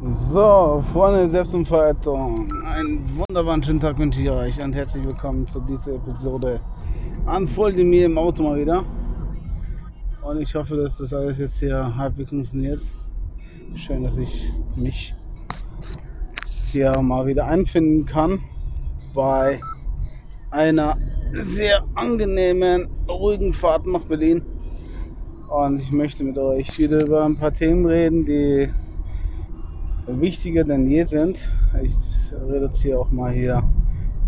So, Freunde der Selbstentfaltung, einen wunderbaren schönen Tag wünsche ich euch und herzlich willkommen zu dieser Episode an mir im Auto mal wieder. Und ich hoffe, dass das alles jetzt hier halbwegs funktioniert. Schön, dass ich mich hier mal wieder einfinden kann bei einer sehr angenehmen, ruhigen Fahrt nach Berlin. Und ich möchte mit euch wieder über ein paar Themen reden, die wichtiger denn je sind. Ich reduziere auch mal hier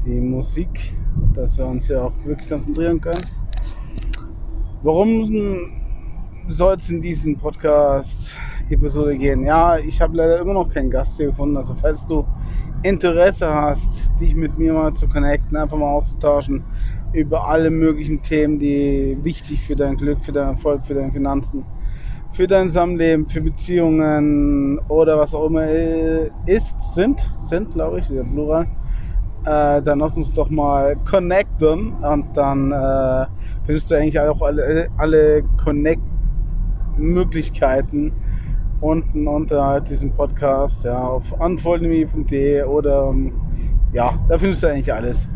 die Musik, dass wir uns ja auch wirklich konzentrieren können. Warum soll es in diesem Podcast-Episode gehen? Ja, ich habe leider immer noch keinen Gast hier gefunden. Also falls du Interesse hast, dich mit mir mal zu connecten, einfach mal auszutauschen über alle möglichen Themen, die wichtig für dein Glück, für deinen Erfolg, für deine Finanzen, für dein Zusammenleben, für Beziehungen oder was auch immer ist, sind, sind, glaube ich, der Plural äh, dann lass uns doch mal connecten und dann äh, findest du eigentlich auch alle, alle Connect-Möglichkeiten unten unter diesem Podcast, ja, auf unfoldme.de oder ja, da findest du eigentlich alles.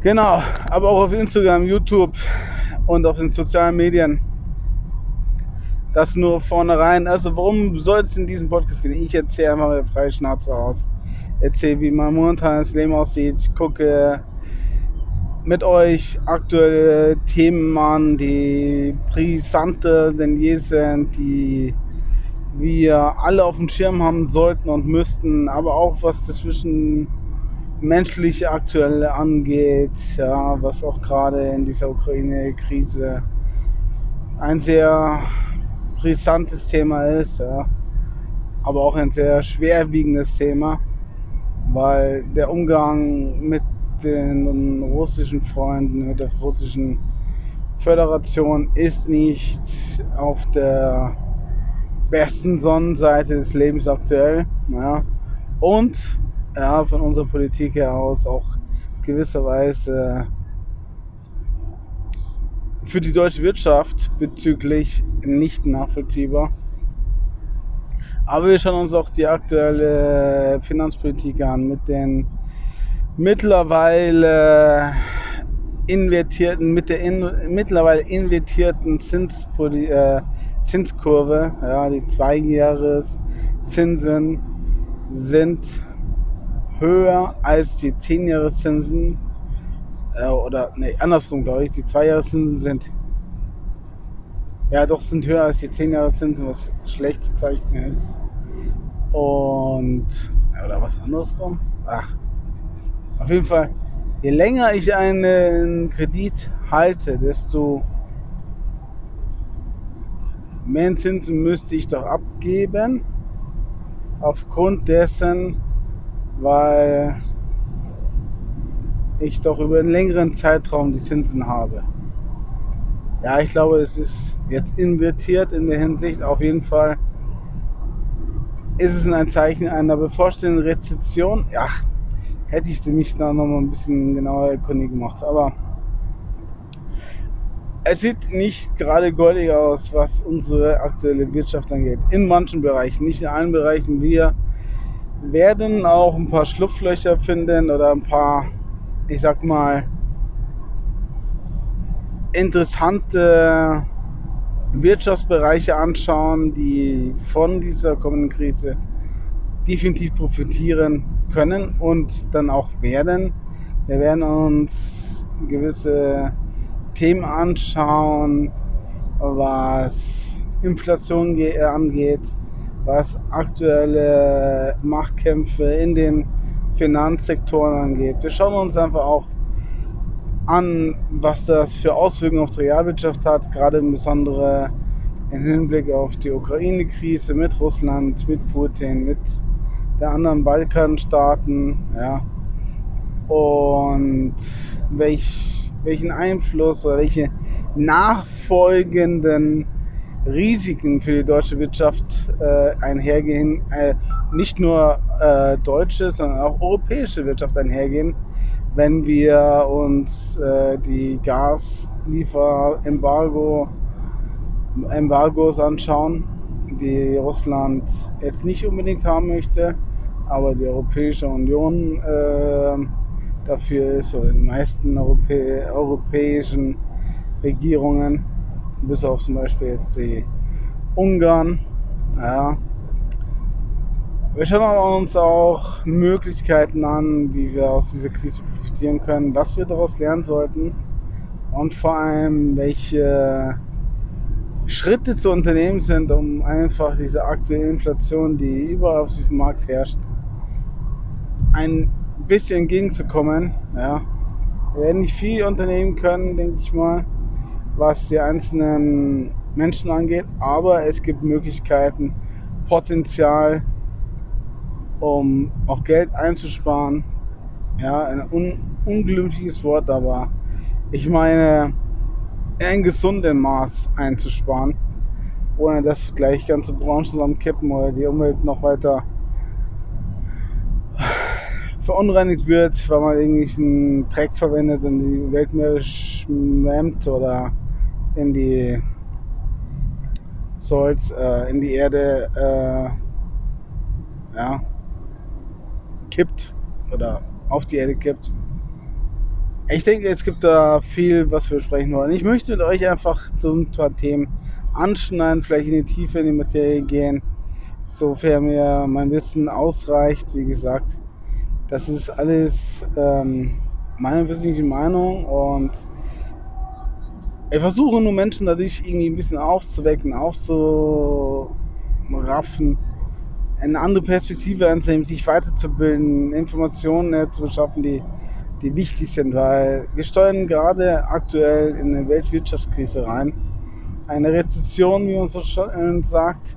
Genau, aber auch auf Instagram, YouTube und auf den sozialen Medien. Das nur vornherein. Also, worum soll es in diesem Podcast gehen? Ich erzähle einfach mal freie Schnauze aus erzähle, wie mein momentanes Leben aussieht. Ich gucke mit euch aktuelle Themen an, die brisanter denn je sind, die wir alle auf dem Schirm haben sollten und müssten, aber auch was das Zwischenmenschliche aktuell angeht, ja, was auch gerade in dieser Ukraine-Krise ein sehr brisantes Thema ist, ja, aber auch ein sehr schwerwiegendes Thema weil der Umgang mit den russischen Freunden, mit der russischen Föderation ist nicht auf der besten Sonnenseite des Lebens aktuell. Ja. Und ja, von unserer Politik her aus auch gewisserweise für die deutsche Wirtschaft bezüglich nicht nachvollziehbar. Aber wir schauen uns auch die aktuelle Finanzpolitik an mit den mittlerweile invertierten, mit der in, mittlerweile invertierten Zinspoli äh, Zinskurve, ja, die Zweijahreszinsen sind höher als die Zehnjahreszinsen. Äh, oder, nee, andersrum glaube ich. Die Zweijahreszinsen sind, ja doch, sind höher als die Zehnjahreszinsen, was schlecht zu zeichnen ist. Und, oder was andersrum? Ach, auf jeden Fall, je länger ich einen Kredit halte, desto mehr Zinsen müsste ich doch abgeben. Aufgrund dessen, weil ich doch über einen längeren Zeitraum die Zinsen habe. Ja, ich glaube, es ist jetzt invertiert in der Hinsicht. Auf jeden Fall ist es ein Zeichen einer bevorstehenden Rezession. Ja, hätte ich mich da noch mal ein bisschen genauer erkundigt gemacht. Aber es sieht nicht gerade goldig aus, was unsere aktuelle Wirtschaft angeht. In manchen Bereichen, nicht in allen Bereichen. Wir werden auch ein paar Schlupflöcher finden oder ein paar, ich sag mal, interessante Wirtschaftsbereiche anschauen, die von dieser kommenden Krise definitiv profitieren können und dann auch werden. Wir werden uns gewisse Themen anschauen, was Inflation angeht, was aktuelle Machtkämpfe in den Finanzsektoren angeht. Wir schauen uns einfach auch an, was das für Auswirkungen auf die Realwirtschaft hat, gerade im Besonderen im Hinblick auf die Ukraine-Krise mit Russland, mit Putin, mit der anderen Balkanstaaten. Ja. Und welch, welchen Einfluss oder welche nachfolgenden Risiken für die deutsche Wirtschaft äh, einhergehen, äh, nicht nur äh, deutsche, sondern auch europäische Wirtschaft einhergehen, wenn wir uns äh, die Gaslieferembargo Embargos anschauen die Russland jetzt nicht unbedingt haben möchte, aber die Europäische Union äh, dafür ist, oder die meisten Europä europäischen Regierungen, bis auf zum Beispiel jetzt die Ungarn. Ja. Wir schauen uns auch Möglichkeiten an, wie wir aus dieser Krise profitieren können, was wir daraus lernen sollten und vor allem, welche Schritte zu unternehmen sind, um einfach diese aktuelle Inflation, die überall auf diesem Markt herrscht, ein bisschen entgegenzukommen. Ja. Wir werden nicht viel unternehmen können, denke ich mal, was die einzelnen Menschen angeht, aber es gibt Möglichkeiten, Potenzial, um auch Geld einzusparen. Ja, ein un unglimpfliches Wort, aber ich meine, ein gesunden Maß einzusparen, ohne dass gleich ganze Branchen zusammenkippen oder die Umwelt noch weiter verunreinigt wird, weil man irgendwelchen Dreck verwendet und die Weltmeere schwemmt oder in die Salz, äh, in die Erde äh, ja, kippt oder auf die Erde kippt. Ich denke, es gibt da viel, was wir besprechen wollen. Ich möchte mit euch einfach zu ein paar Themen anschneiden, vielleicht in die Tiefe in die Materie gehen, sofern mir mein Wissen ausreicht. Wie gesagt, das ist alles ähm, meine persönliche Meinung und ich versuche nur Menschen dadurch irgendwie ein bisschen aufzuwecken, aufzuraffen, eine andere Perspektive anzunehmen, sich weiterzubilden, Informationen äh, zu beschaffen, die, die wichtig sind, weil wir steuern gerade aktuell in eine Weltwirtschaftskrise rein. Eine Rezession, wie man so schön sagt,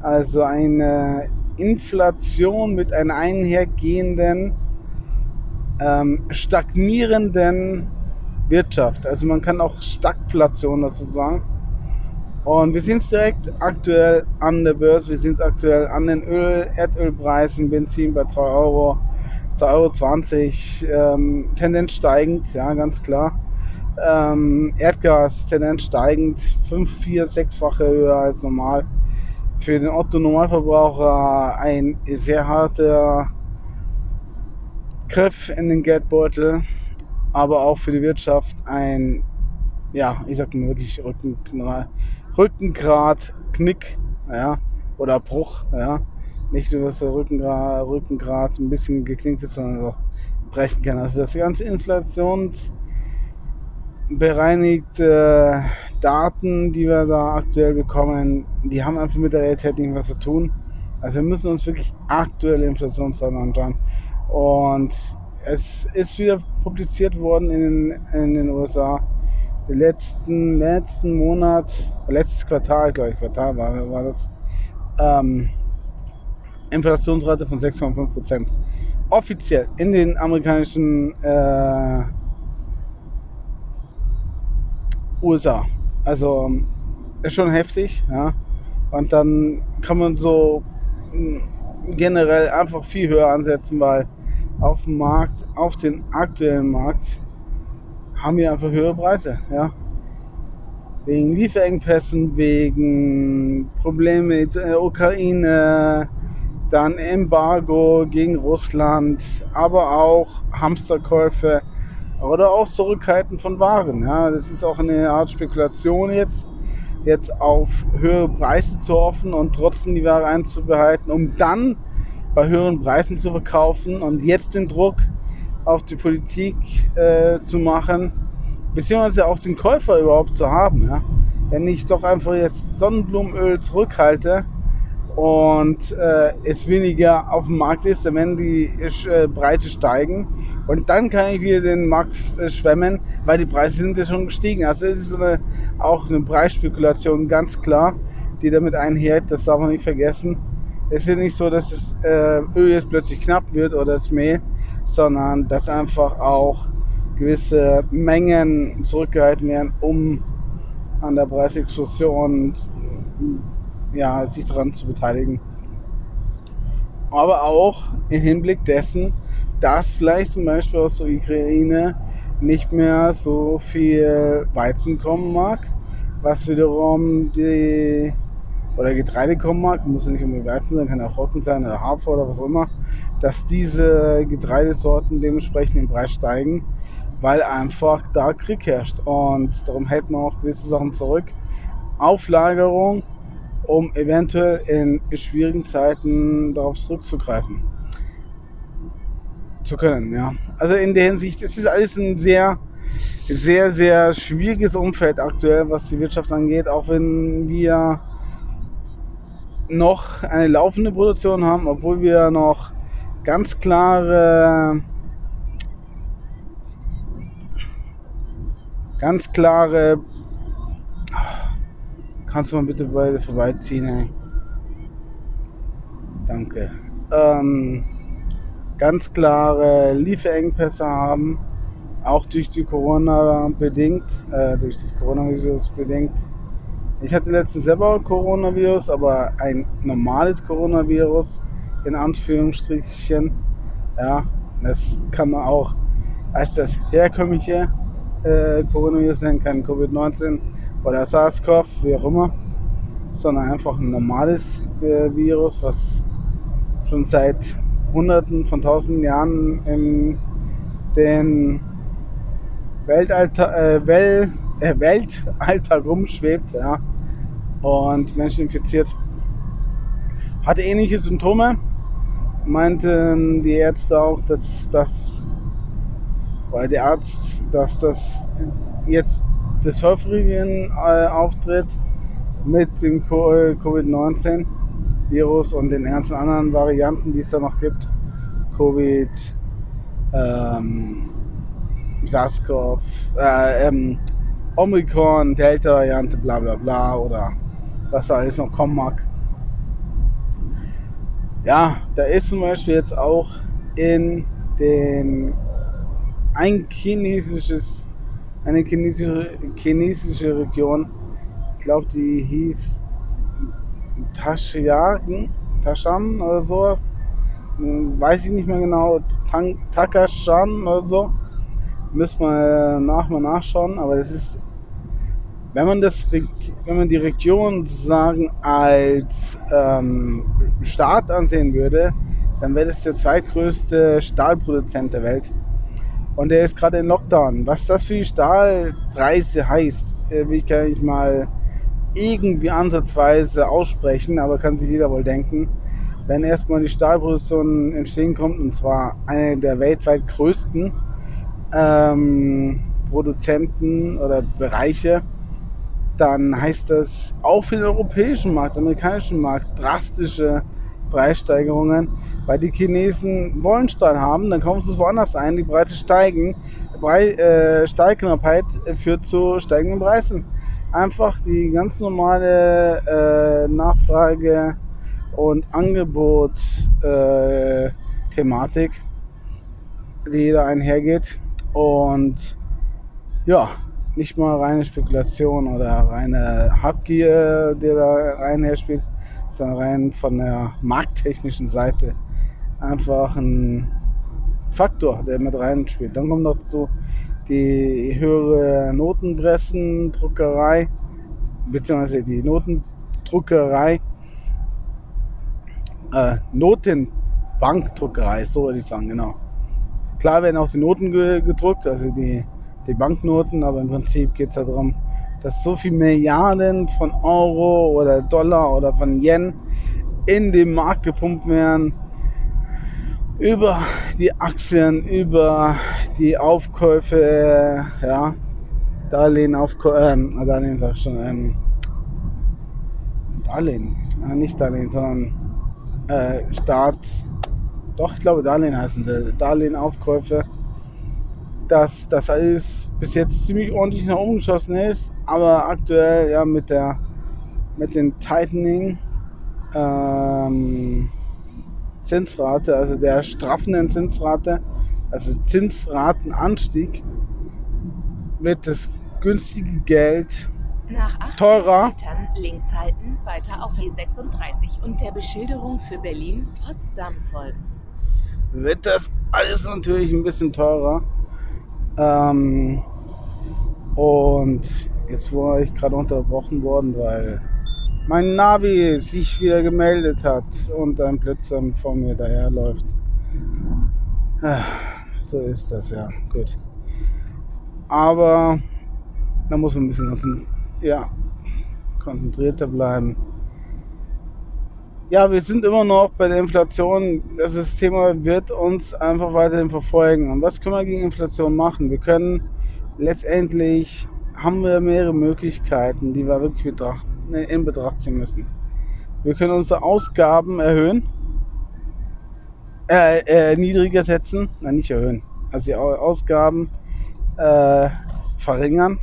also eine Inflation mit einer einhergehenden, ähm, stagnierenden Wirtschaft. Also man kann auch Stagflation dazu sagen. Und wir sehen es direkt aktuell an der Börse, wir sehen es aktuell an den Öl, Erdölpreisen, Benzin bei 2 Euro, 2,20 Euro, ähm, Tendenz steigend, ja, ganz klar. Ähm, Erdgas, Tendenz steigend, 5, 4, 6-fache höher als normal. Für den Otto-Normalverbraucher ein sehr harter Griff in den Geldbeutel, aber auch für die Wirtschaft ein, ja, ich sag mal wirklich Rückengrad, Rückengrad Knick, ja, oder Bruch, ja. Nicht nur, dass der Rückengrad, Rückengrad ein bisschen geknickt ist, sondern auch brechen kann. Also das ganze Inflations bereinigte Daten, die wir da aktuell bekommen, die haben einfach mit der Realität nicht was zu tun. Also wir müssen uns wirklich aktuelle Inflationsdaten anschauen. Und es ist wieder publiziert worden in in den USA. Letzten, letzten Monat, letztes Quartal, glaube ich, Quartal war, war das, ähm, Inflationsrate von 6,5 Prozent. Offiziell in den amerikanischen äh, USA. Also ist schon heftig, ja. Und dann kann man so generell einfach viel höher ansetzen, weil auf dem Markt, auf den aktuellen Markt, haben wir einfach höhere Preise, ja. Wegen Lieferengpässen, wegen Problemen mit der Ukraine, dann Embargo gegen Russland, aber auch Hamsterkäufe oder auch Zurückhalten von Waren. Ja. Das ist auch eine Art Spekulation jetzt, jetzt auf höhere Preise zu hoffen und trotzdem die Ware einzubehalten, um dann bei höheren Preisen zu verkaufen und jetzt den Druck auf die Politik äh, zu machen, beziehungsweise auf den Käufer überhaupt zu haben. Ja. Wenn ich doch einfach jetzt Sonnenblumenöl zurückhalte und äh, es weniger auf dem Markt ist, dann werden die äh, Preise steigen und dann kann ich wieder den Markt äh, schwemmen, weil die Preise sind ja schon gestiegen. Also es ist eine, auch eine Preisspekulation, ganz klar, die damit einhergeht, das darf man nicht vergessen. Es ist ja nicht so, dass das äh, Öl jetzt plötzlich knapp wird oder das Mehl, sondern dass einfach auch gewisse Mengen zurückgehalten werden, um an der Preisexplosion ja, sich daran zu beteiligen. Aber auch im Hinblick dessen, dass vielleicht zum Beispiel aus der Ukraine nicht mehr so viel Weizen kommen mag, was wiederum die oder Getreidekommarkt, muss ja nicht unbedingt Weizen sein, kann auch Roggen sein oder Hafer oder was auch immer, dass diese Getreidesorten dementsprechend im Preis steigen, weil einfach da Krieg herrscht. Und darum hält man auch gewisse Sachen zurück. Auflagerung, um eventuell in schwierigen Zeiten darauf zurückzugreifen zu können. Ja. Also in der Hinsicht, es ist alles ein sehr, sehr, sehr schwieriges Umfeld aktuell, was die Wirtschaft angeht, auch wenn wir noch eine laufende Produktion haben, obwohl wir noch ganz klare, ganz klare, kannst du mal bitte beide vorbeiziehen, ey? Danke. Ähm, ganz klare Lieferengpässe haben, auch durch die Corona bedingt, äh, durch das Coronavirus bedingt. Ich hatte letztens selber Coronavirus, aber ein normales Coronavirus, in Anführungsstrichen. Ja, das kann man auch als das herkömmliche äh, Coronavirus nennen, kein Covid-19 oder SARS-CoV, wie auch immer, sondern einfach ein normales äh, Virus, was schon seit Hunderten von Tausenden Jahren in den Weltalter, äh, Wel, äh, Weltalltag rumschwebt ja, und Menschen infiziert. Hatte ähnliche Symptome, meinten die Ärzte auch, dass das, weil der Arzt, dass das jetzt des häufigen äh, auftritt mit dem Covid-19-Virus und den ganzen anderen Varianten, die es da noch gibt. Covid, ähm, SARS-CoV, äh, ähm, Omikron, Delta-Variante, bla bla bla oder was da alles noch kommen mag. Ja, da ist zum Beispiel jetzt auch in den ein chinesisches, eine chinesische, chinesische Region, ich glaube, die hieß Tashiagen, Tashan oder sowas, hm, weiß ich nicht mehr genau, Takashan oder so, müssen wir nach mal nachschauen, aber das ist, wenn man das, wenn man die Region sozusagen als ähm, Staat ansehen würde, dann wäre das der zweitgrößte Stahlproduzent der Welt. Und der ist gerade in Lockdown. Was das für die Stahlpreise heißt, äh, will ich nicht mal irgendwie ansatzweise aussprechen, aber kann sich jeder wohl denken. Wenn erstmal die Stahlproduktion entstehen kommt, und zwar eine der weltweit größten ähm, Produzenten oder Bereiche, dann heißt das auch für den europäischen Markt, amerikanischen Markt drastische Preissteigerungen, weil die Chinesen wollen Stahl haben, dann kaufen sie es woanders ein, die Preise steigen. Brei, äh, Stahlknappheit führt zu steigenden Preisen. Einfach die ganz normale äh, Nachfrage und Angebot-Thematik, äh, die da einhergeht. Und ja, nicht mal reine Spekulation oder reine Habgier, die da reinherspielt, sondern rein von der markttechnischen Seite einfach ein Faktor, der mit reinspielt. Dann kommt noch dazu die höhere Notenpressendruckerei, beziehungsweise die Notendruckerei, äh, Notenbankdruckerei, so würde ich sagen, genau. Klar werden auch die Noten gedruckt, also die, die Banknoten, aber im Prinzip geht es darum, dass so viele Milliarden von Euro oder Dollar oder von Yen in den Markt gepumpt werden, über die Aktien, über die Aufkäufe, ja, Darlehen, Aufkäufe, äh, Darlehen sag ich schon, ähm, Darlehen, äh, nicht Darlehen, sondern äh, Staat, doch, ich glaube Darlehen heißen sie, Darlehenaufkäufe, dass das alles bis jetzt ziemlich ordentlich nach oben geschossen ist, aber aktuell ja mit der mit den Tightening ähm, Zinsrate, also der straffenden Zinsrate, also Zinsratenanstieg, wird das günstige Geld Nach 800 teurer. Metern links halten, weiter auf E36 und der Beschilderung für Berlin-Potsdam folgen. wird das alles natürlich ein bisschen teurer. Ähm, und jetzt war ich gerade unterbrochen worden, weil mein Navi sich wieder gemeldet hat und ein Blitzer vor mir daherläuft. Ah, so ist das, ja, gut. Aber da muss man ein bisschen konzentri ja, konzentrierter bleiben. Ja, wir sind immer noch bei der Inflation. Das Thema wird uns einfach weiterhin verfolgen. Und was können wir gegen Inflation machen? Wir können letztendlich haben wir mehrere Möglichkeiten, die wir wirklich betracht, in Betracht ziehen müssen. Wir können unsere Ausgaben erhöhen, äh, äh, niedriger setzen, nein, nicht erhöhen, also die Ausgaben äh, verringern.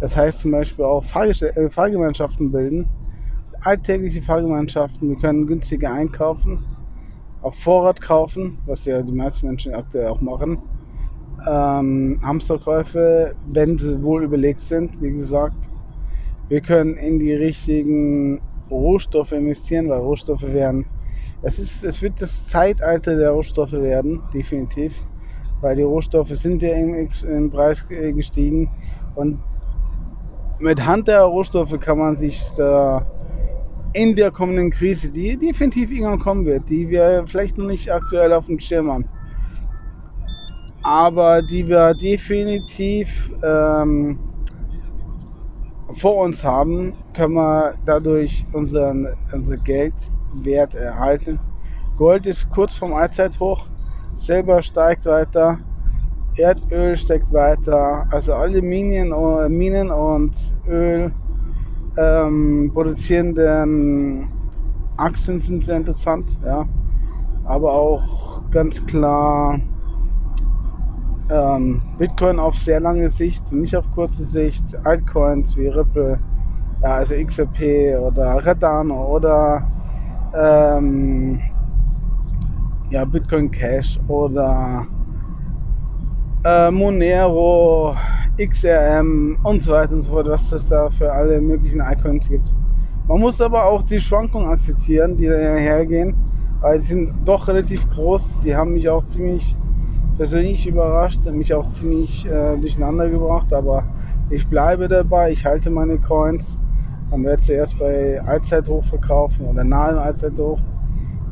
Das heißt zum Beispiel auch äh, Fahrgemeinschaften bilden, alltägliche Fahrgemeinschaften. Wir können günstiger einkaufen, auf Vorrat kaufen, was ja die meisten Menschen aktuell auch machen. Ähm, Hamsterkäufe, wenn sie wohl überlegt sind, wie gesagt. Wir können in die richtigen Rohstoffe investieren, weil Rohstoffe werden. Es, ist, es wird das Zeitalter der Rohstoffe werden, definitiv. Weil die Rohstoffe sind ja im, im Preis gestiegen. Und mit Hand der Rohstoffe kann man sich da in der kommenden Krise, die definitiv irgendwann kommen wird, die wir vielleicht noch nicht aktuell auf dem Schirm haben, aber die wir definitiv ähm, vor uns haben, können wir dadurch unseren, unser Geldwert erhalten. Gold ist kurz vom Allzeithoch, Silber steigt weiter, Erdöl steigt weiter, also alle Minen, Minen und Öl ähm, produzierenden Aktien sind sehr interessant, ja. Aber auch ganz klar ähm, Bitcoin auf sehr lange Sicht, nicht auf kurze Sicht, Altcoins wie Ripple, ja, also XRP oder Cardano oder ähm, ja, Bitcoin Cash oder äh, Monero, XRM und so weiter und so fort, was es da für alle möglichen Icons gibt. Man muss aber auch die Schwankungen akzeptieren, die dahergehen, weil die sind doch relativ groß. Die haben mich auch ziemlich persönlich überrascht, mich auch ziemlich äh, durcheinander gebracht, aber ich bleibe dabei, ich halte meine Coins. Man wird zuerst bei Allzeithoch verkaufen oder nahe Allzeithoch.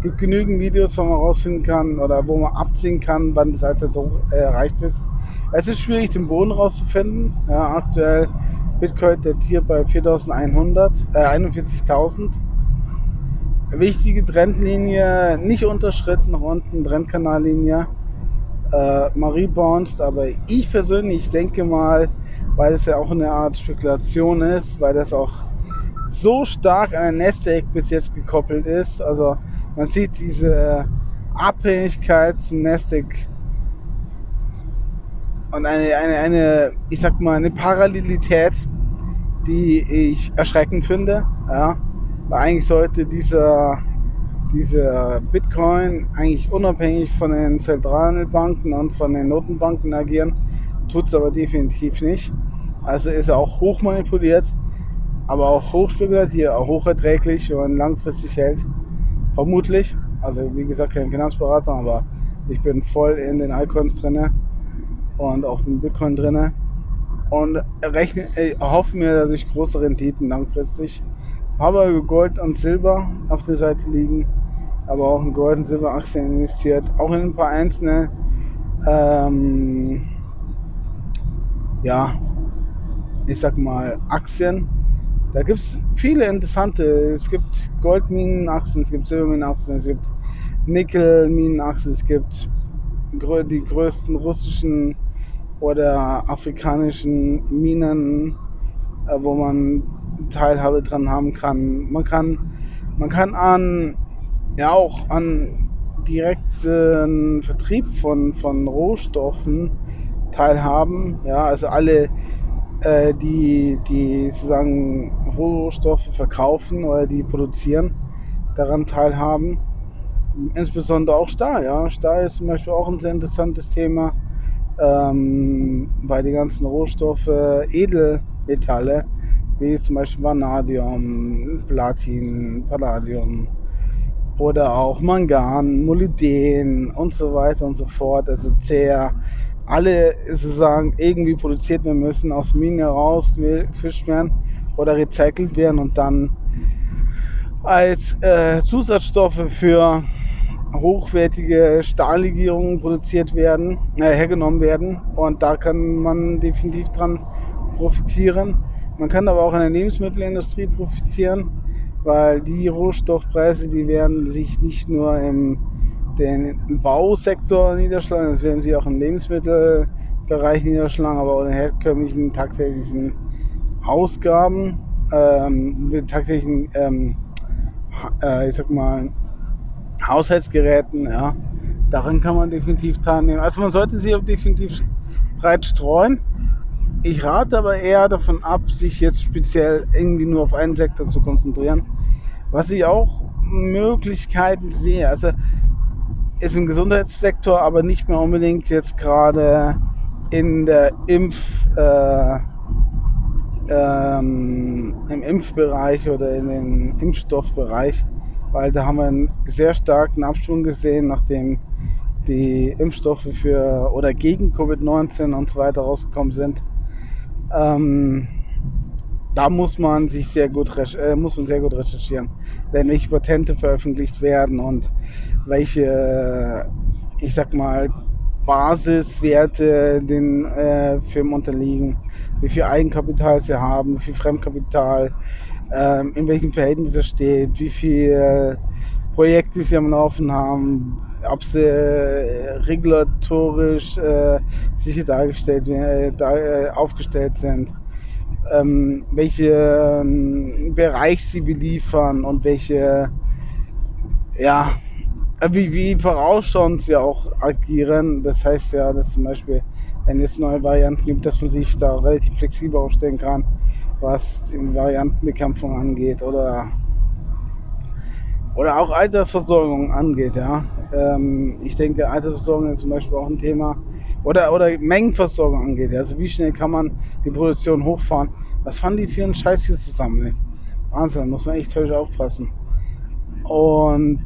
Gibt genügend Videos, wo man rausfinden kann oder wo man abziehen kann, wann das Allzeithoch äh, erreicht ist. Es ist schwierig, den Boden rauszufinden. Ja, aktuell Bitcoin datiert bei 4.100, äh, 41.000. Wichtige Trendlinie, nicht unterschritten, unten, Trendkanallinie äh, Marie bounced, aber ich persönlich denke mal, weil es ja auch eine Art Spekulation ist, weil das auch so stark an der Nasdaq bis jetzt gekoppelt ist. Also man sieht diese Abhängigkeit zum Nasdaq und eine, eine, eine, ich sag mal, eine Parallelität, die ich erschreckend finde. Ja? Weil eigentlich sollte dieser dieser Bitcoin eigentlich unabhängig von den Zentralbanken und von den Notenbanken agieren, tut es aber definitiv nicht. Also ist er auch hoch manipuliert, aber auch hoch spekulativ, auch hocherträglich, wenn man langfristig hält. Vermutlich. Also wie gesagt, kein Finanzberater, aber ich bin voll in den Icons drin und auch in Bitcoin drin und rechne, äh, hoffe mir dadurch große Renditen langfristig. Habe Gold und Silber auf der Seite liegen aber auch in Gold- und Silberaktien investiert, auch in ein paar einzelne, ähm, ja, ich sag mal, Aktien. Da gibt es viele interessante. Es gibt Goldminenaktien, es gibt Silberminenaktien, es gibt Nickelminenaktien, es gibt die größten russischen oder afrikanischen Minen, äh, wo man Teilhabe dran haben kann. Man kann, man kann an ja auch an direkten Vertrieb von, von Rohstoffen teilhaben. Ja, also alle, äh, die, die sozusagen Rohstoffe verkaufen oder die produzieren, daran teilhaben. Insbesondere auch Stahl. Ja. Stahl ist zum Beispiel auch ein sehr interessantes Thema, ähm, weil die ganzen Rohstoffe, Edelmetalle, wie zum Beispiel Vanadium, Platin, Palladium, oder auch Mangan, Molybden und so weiter und so fort, also Ceer, alle sozusagen irgendwie produziert werden müssen, aus Minen herausgefischt werden oder recycelt werden und dann als äh, Zusatzstoffe für hochwertige Stahllegierungen produziert werden, äh, hergenommen werden. Und da kann man definitiv dran profitieren. Man kann aber auch in der Lebensmittelindustrie profitieren, weil die Rohstoffpreise, die werden sich nicht nur im den Bausektor niederschlagen, das werden sie auch im Lebensmittelbereich niederschlagen, aber den herkömmlichen tagtäglichen Ausgaben, ähm, mit tagtäglichen, ähm, äh, ich sag mal, Haushaltsgeräten, ja. Daran kann man definitiv teilnehmen. Also man sollte auch definitiv breit streuen. Ich rate aber eher davon ab, sich jetzt speziell irgendwie nur auf einen Sektor zu konzentrieren. Was ich auch Möglichkeiten sehe, also ist im Gesundheitssektor, aber nicht mehr unbedingt jetzt gerade in der Impf, äh, ähm, im Impfbereich oder in den Impfstoffbereich, weil da haben wir einen sehr starken Abschwung gesehen, nachdem die Impfstoffe für oder gegen Covid-19 und so weiter rausgekommen sind. Ähm, da muss man sich sehr gut, äh, muss man sehr gut recherchieren, wenn welche Patente veröffentlicht werden und welche, ich sag mal, Basiswerte den äh, Firmen unterliegen, wie viel Eigenkapital sie haben, wie viel Fremdkapital, ähm, in welchem Verhältnis es steht, wie viel Projekte sie am Laufen haben, ob sie äh, regulatorisch äh, sicher dargestellt, äh, da, äh, aufgestellt sind, ähm, welchen Bereich sie beliefern und welche, ja, wie, wie vorausschauend sie auch agieren. Das heißt ja, dass zum Beispiel, wenn es neue Varianten gibt, dass man sich da relativ flexibel aufstellen kann, was die Variantenbekämpfung angeht oder, oder auch Altersversorgung angeht. Ja. Ähm, ich denke, Altersversorgung ist zum Beispiel auch ein Thema. Oder, oder Mengenversorgung angeht. Also wie schnell kann man die Produktion hochfahren? Was fanden die für einen Scheiß hier zusammen? Wahnsinn, muss man echt völlig aufpassen. Und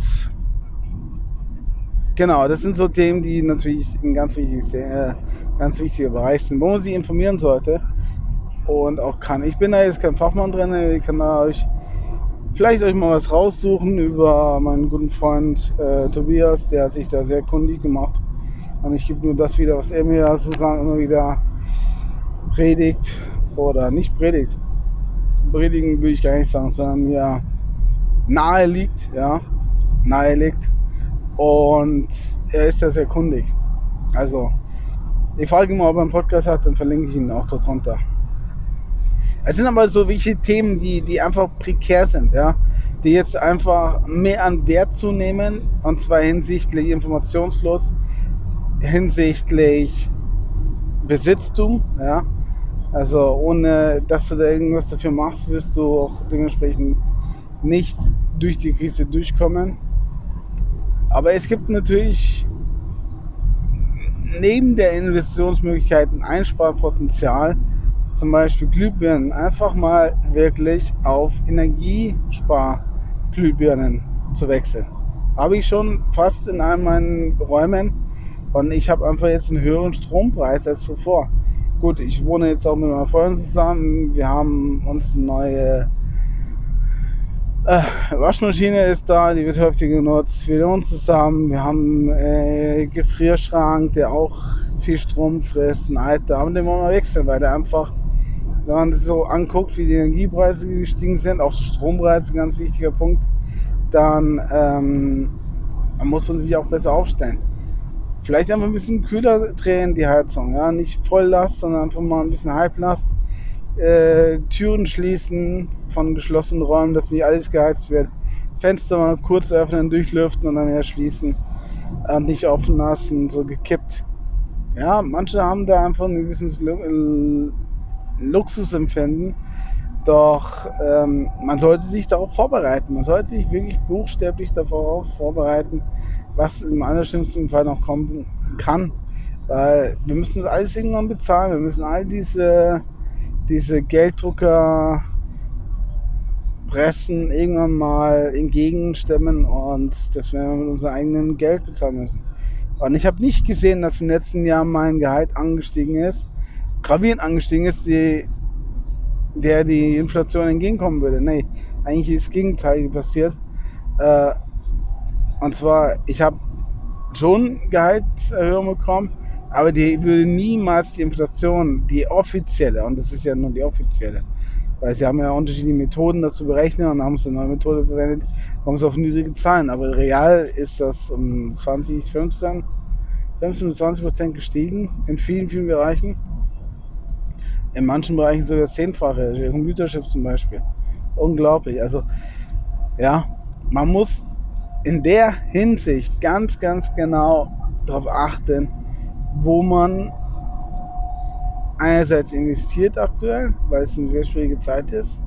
Genau, das sind so Themen, die natürlich ein ganz, wichtiges, äh, ganz wichtiger Bereich sind, wo man sich informieren sollte und auch kann. Ich bin da jetzt kein Fachmann drin, ich kann da euch vielleicht euch mal was raussuchen über meinen guten Freund äh, Tobias, der hat sich da sehr kundig gemacht und ich gebe nur das wieder, was er mir sozusagen immer wieder predigt oder nicht predigt. Predigen würde ich gar nicht sagen, sondern mir nahe liegt, ja, nahe liegt und er ist da sehr kundig. Also, ich frage ihn mal, ob er einen Podcast hat, dann verlinke ich ihn auch dort drunter. Es sind aber so welche Themen, die, die einfach prekär sind, ja. Die jetzt einfach mehr an Wert zunehmen, und zwar hinsichtlich Informationsfluss, hinsichtlich Besitztum, ja. Also ohne dass du da irgendwas dafür machst, wirst du auch dementsprechend nicht durch die Krise durchkommen. Aber es gibt natürlich neben der Investitionsmöglichkeiten Einsparpotenzial, zum Beispiel Glühbirnen, einfach mal wirklich auf Energiesparglühbirnen zu wechseln. Habe ich schon fast in all meinen Räumen und ich habe einfach jetzt einen höheren Strompreis als zuvor. Gut, ich wohne jetzt auch mit meiner Freundin zusammen. Wir haben uns eine neue äh, Waschmaschine ist da, die wird häufig genutzt. Wir wohnen zusammen. Wir haben äh, Gefrierschrank, der auch viel Strom frisst, ein alter. Aber den wollen wir wechseln, weil der einfach, wenn man das so anguckt, wie die Energiepreise gestiegen sind, auch Strompreise, ein ganz wichtiger Punkt, dann, ähm, dann muss man sich auch besser aufstellen. Vielleicht einfach ein bisschen kühler drehen, die Heizung. Ja? Nicht Volllast, sondern einfach mal ein bisschen Halblast. Äh, Türen schließen von geschlossenen Räumen, dass nicht alles geheizt wird. Fenster mal kurz öffnen, durchlüften und dann wieder schließen. Äh, nicht offen lassen, so gekippt. Ja, manche haben da einfach ein gewisses Luxusempfinden. Doch ähm, man sollte sich darauf vorbereiten. Man sollte sich wirklich buchstäblich darauf vorbereiten, was im allerschlimmsten Fall noch kommen kann. Weil wir müssen das alles irgendwann bezahlen. Wir müssen all diese, diese Gelddrucker Pressen irgendwann mal entgegenstemmen und das werden wir mit unserem eigenen Geld bezahlen müssen. Und ich habe nicht gesehen, dass im letzten Jahr mein Gehalt angestiegen ist, gravierend angestiegen ist, die, der die Inflation entgegenkommen würde. Nee, eigentlich das Gegenteil passiert. Äh, und zwar, ich habe schon Gehaltserhöhung bekommen, aber die würde niemals die Inflation, die offizielle, und das ist ja nur die offizielle, weil sie haben ja unterschiedliche Methoden, das zu berechnen und haben sie eine neue Methode verwendet, kommen sie auf niedrige Zahlen. Aber real ist das um 2015 15 bis 20 Prozent gestiegen in vielen, vielen Bereichen. In manchen Bereichen sogar zehnfache, Computerchips zum Beispiel. Unglaublich. Also, ja, man muss in der Hinsicht ganz, ganz genau darauf achten, wo man einerseits investiert aktuell, weil es eine sehr schwierige Zeit ist,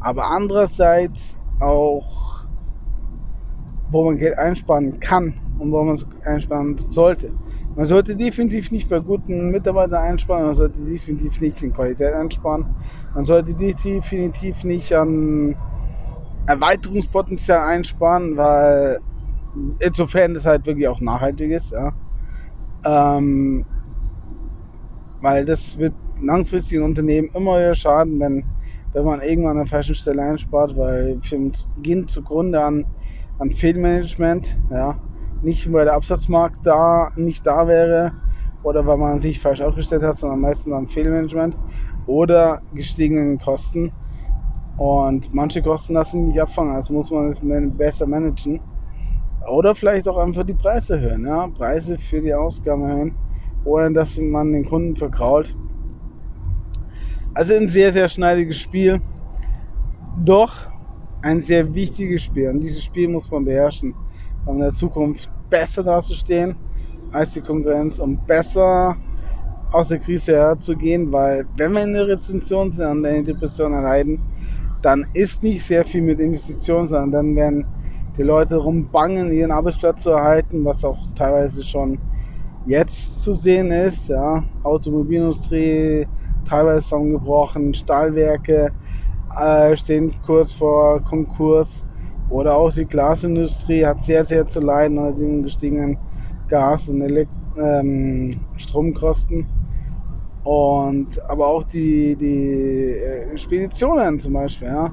aber andererseits auch, wo man Geld einsparen kann und wo man es einsparen sollte. Man sollte definitiv nicht bei guten Mitarbeitern einsparen, man sollte definitiv nicht in Qualität einsparen, man sollte definitiv nicht an Erweiterungspotenzial einsparen, weil insofern das halt wirklich auch nachhaltig ist, ja. Ähm, weil das wird langfristig ein Unternehmen immer wieder schaden, wenn, wenn man irgendwann an der falschen Stelle einspart, weil Firmen gehen zugrunde an, an Fehlmanagement, ja. Nicht weil der Absatzmarkt da nicht da wäre oder weil man sich falsch aufgestellt hat, sondern meistens am Fehlmanagement oder gestiegenen Kosten. Und manche Kosten lassen nicht abfangen, also muss man es besser managen. Oder vielleicht auch einfach die Preise erhöhen, ja. Preise für die Ausgaben erhöhen, ohne dass man den Kunden verkrault. Also ein sehr, sehr schneidiges Spiel. Doch ein sehr wichtiges Spiel. Und dieses Spiel muss man beherrschen, um in der Zukunft besser dazustehen als die Konkurrenz, um besser aus der Krise herzugehen, weil wenn wir in der Rezension sind und eine Depression erleiden, dann ist nicht sehr viel mit Investitionen, sondern dann werden die Leute rumbangen, ihren Arbeitsplatz zu erhalten, was auch teilweise schon jetzt zu sehen ist. Ja. Automobilindustrie teilweise zusammengebrochen, Stahlwerke äh, stehen kurz vor Konkurs oder auch die Glasindustrie hat sehr, sehr zu leiden unter den gestiegenen Gas- und Elekt ähm, Stromkosten. Und aber auch die, die äh, Speditionen zum Beispiel, ja.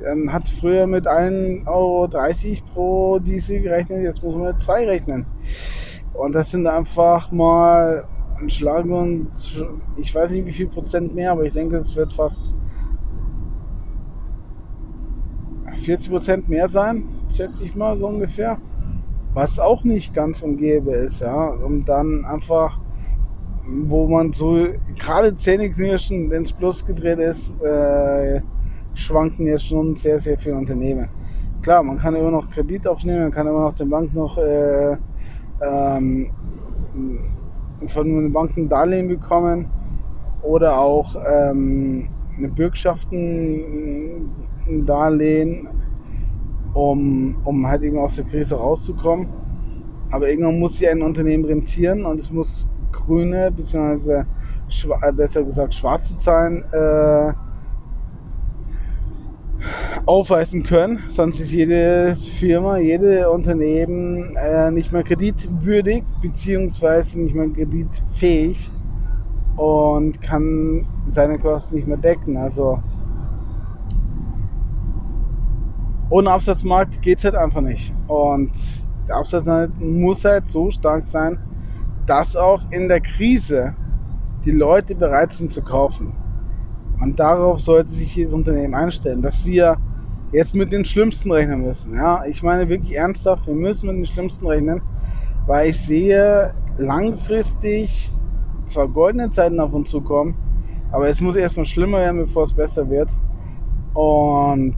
Man hat früher mit 1,30 Euro pro Diesel gerechnet, jetzt muss man mit 2 rechnen. Und das sind einfach mal ein Schlag und ich weiß nicht wie viel Prozent mehr, aber ich denke, es wird fast 40 Prozent mehr sein, schätze ich mal so ungefähr. Was auch nicht ganz umgebe ist, ja. Und dann einfach, wo man so gerade Zähneknirschen ins Plus gedreht ist, äh, schwanken jetzt schon sehr, sehr viele Unternehmen. Klar, man kann immer noch Kredit aufnehmen, man kann immer noch den Bank noch äh, ähm, von den Banken Darlehen bekommen oder auch ähm, eine Bürgschaften Darlehen, um, um halt eben aus der Krise rauszukommen. Aber irgendwann muss sich ein Unternehmen rentieren und es muss grüne bzw. besser gesagt schwarze Zahlen äh, aufweisen können, sonst ist jede Firma, jede Unternehmen äh, nicht mehr kreditwürdig bzw. nicht mehr kreditfähig und kann seine Kosten nicht mehr decken. Also ohne Absatzmarkt geht es halt einfach nicht. Und der Absatzmarkt muss halt so stark sein, dass auch in der Krise die Leute bereit sind zu kaufen. Und darauf sollte sich jedes Unternehmen einstellen, dass wir jetzt mit den Schlimmsten rechnen müssen. Ja, ich meine wirklich ernsthaft, wir müssen mit den Schlimmsten rechnen, weil ich sehe langfristig zwar goldene Zeiten auf uns zukommen, aber es muss erstmal schlimmer werden, bevor es besser wird. Und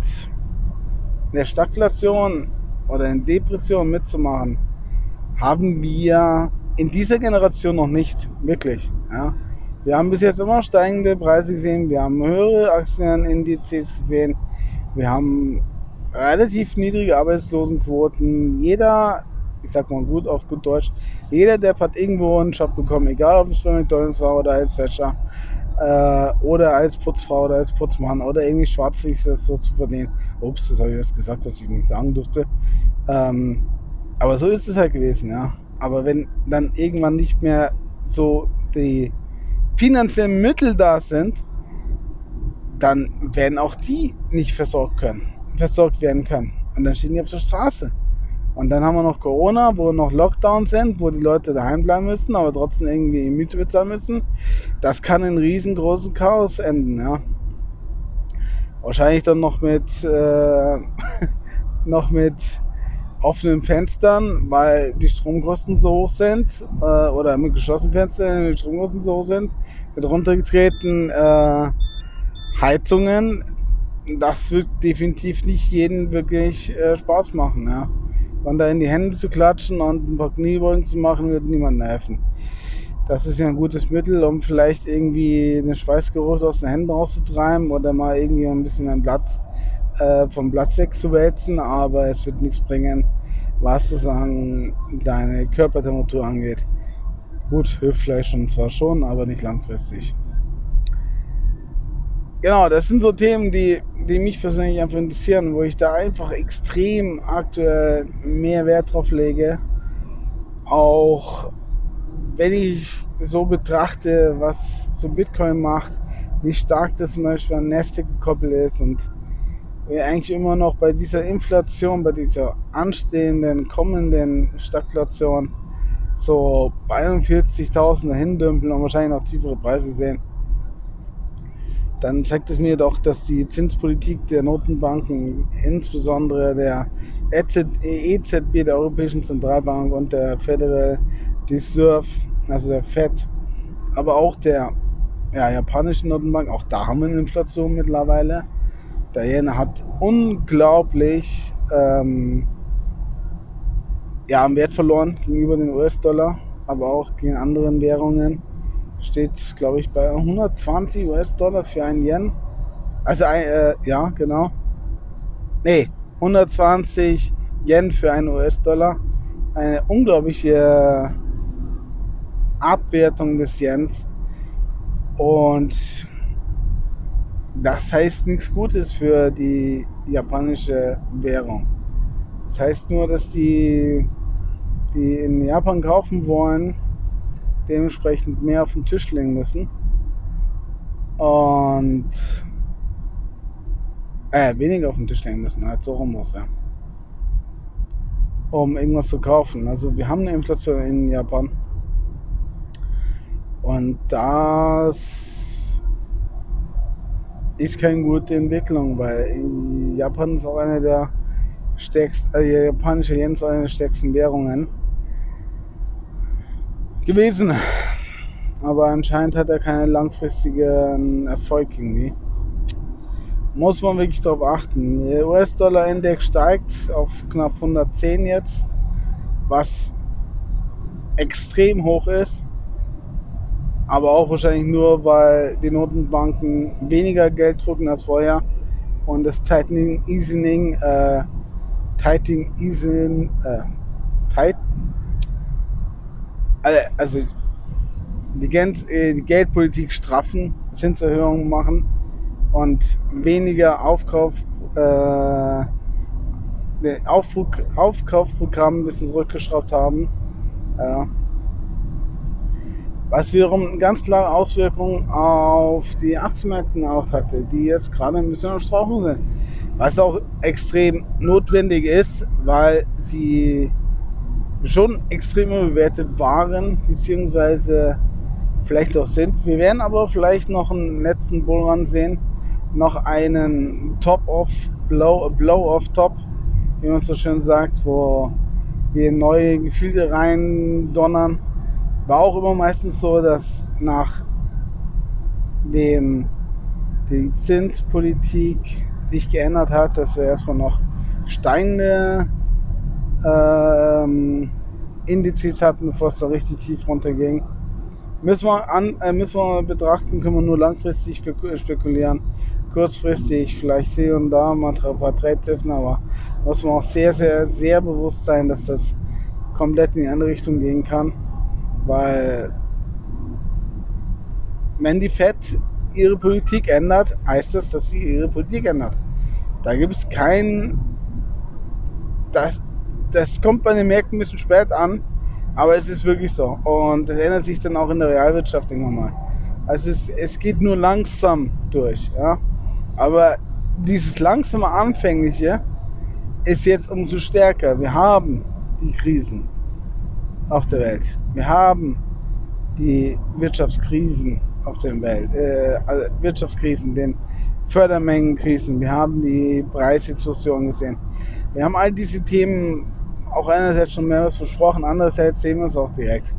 in der Stagflation oder in Depression mitzumachen, haben wir in dieser Generation noch nicht wirklich. Ja. Wir haben bis jetzt immer steigende Preise gesehen, wir haben höhere Aktienindizes gesehen, wir haben relativ niedrige Arbeitslosenquoten. Jeder, ich sag mal gut auf gut Deutsch, jeder Depp hat irgendwo einen Job bekommen, egal ob es bei McDonalds war oder als Wäscher äh, oder als Putzfrau oder als Putzmann oder irgendwie schwarzlich so zu verdienen. Ups, das habe ich was gesagt, was ich nicht sagen durfte. Ähm, aber so ist es halt gewesen, ja. Aber wenn dann irgendwann nicht mehr so die finanziellen Mittel da sind, dann werden auch die nicht versorgt können. versorgt werden kann. Und dann stehen die auf der Straße. Und dann haben wir noch Corona, wo noch Lockdowns sind, wo die Leute daheim bleiben müssen, aber trotzdem irgendwie Miete bezahlen müssen. Das kann in riesengroßen Chaos enden, ja. Wahrscheinlich dann noch mit, äh, noch mit offenen Fenstern, weil die Stromkosten so hoch sind, äh, oder mit geschlossenen Fenstern, weil die Stromkosten so hoch sind, mit runtergetretenen äh, Heizungen. Das wird definitiv nicht jedem wirklich äh, Spaß machen. Ja. Und da in die Hände zu klatschen und ein paar Kniebeugen zu machen, wird niemandem helfen. Das ist ja ein gutes Mittel, um vielleicht irgendwie den Schweißgeruch aus den Händen rauszutreiben oder mal irgendwie ein bisschen einen Platz äh, vom Platz wegzuwälzen, aber es wird nichts bringen, was sozusagen deine Körpertemperatur angeht. Gut, Hüftfleisch und zwar schon, aber nicht langfristig. Genau, das sind so Themen, die, die mich persönlich einfach interessieren, wo ich da einfach extrem aktuell mehr Wert drauf lege. Auch wenn ich so betrachte, was so Bitcoin macht, wie stark das zum Beispiel an Nasdaq gekoppelt ist und wir eigentlich immer noch bei dieser Inflation, bei dieser anstehenden, kommenden Stagflation so bei 41.000 dahin dümpeln und wahrscheinlich noch tiefere Preise sehen, dann zeigt es mir doch, dass die Zinspolitik der Notenbanken, insbesondere der EZB, der Europäischen Zentralbank und der Federal Reserve, also der FED, aber auch der ja, japanischen Notenbank, auch da haben wir eine Inflation mittlerweile. Der Yen hat unglaublich ähm, ja, am Wert verloren gegenüber den US-Dollar, aber auch gegen anderen Währungen. Steht, glaube ich, bei 120 US-Dollar für einen Yen. Also, äh, ja, genau. Nee, 120 Yen für einen US-Dollar. Eine unglaubliche Abwertung des Yens. Und das heißt nichts Gutes für die japanische Währung. Das heißt nur, dass die, die in Japan kaufen wollen, dementsprechend mehr auf den Tisch legen müssen. Und äh, weniger auf den Tisch legen müssen, als so rum muss, ja. Um irgendwas zu kaufen. Also wir haben eine Inflation in Japan. Und das ist keine gute Entwicklung, weil Japan ist auch eine der stärksten, äh, japanische Yen ist eine der stärksten Währungen gewesen. Aber anscheinend hat er keinen langfristigen Erfolg irgendwie. Muss man wirklich darauf achten. Der US-Dollar-Index steigt auf knapp 110 jetzt, was extrem hoch ist. Aber auch wahrscheinlich nur, weil die Notenbanken weniger Geld drucken als vorher und das Tightening Easing, äh, Tightening Easing, äh, tight, also die, die Geldpolitik straffen, Zinserhöhungen machen und weniger Aufkauf, äh, Aufruf, Aufkaufprogramm ein bisschen zurückgeschraubt haben. Ja. Was wiederum ganz klare Auswirkungen auf die Aktienmärkte auch hatte, die jetzt gerade ein bisschen am Strauchen sind. Was auch extrem notwendig ist, weil sie schon extrem überbewertet waren, beziehungsweise vielleicht auch sind. Wir werden aber vielleicht noch einen letzten Bullrun sehen, noch einen Top-Off, Blow-Off-Top, wie man so schön sagt, wo wir neue Gefilde rein donnern. War auch immer meistens so, dass nach dem die Zinspolitik sich geändert hat, dass wir erstmal noch steigende ähm, Indizes hatten, bevor es da richtig tief runterging. Müssen wir, an, äh, müssen wir betrachten, können wir nur langfristig spekulieren. Kurzfristig vielleicht hier und da mal ein paar Trades öffnen, aber muss man auch sehr, sehr, sehr bewusst sein, dass das komplett in die andere Richtung gehen kann. Weil wenn die FED ihre Politik ändert, heißt das, dass sie ihre Politik ändert. Da gibt es kein. Das, das kommt bei den Märkten ein bisschen spät an, aber es ist wirklich so. Und das ändert sich dann auch in der Realwirtschaft irgendwann mal. Also es, es geht nur langsam durch. Ja? Aber dieses langsame Anfängliche ist jetzt umso stärker. Wir haben die Krisen auf der Welt. Wir haben die Wirtschaftskrisen auf der Welt, äh, Wirtschaftskrisen, den Fördermengenkrisen. Wir haben die Preisexplosion gesehen. Wir haben all diese Themen auch einerseits schon mehrmals besprochen, andererseits sehen wir es auch direkt.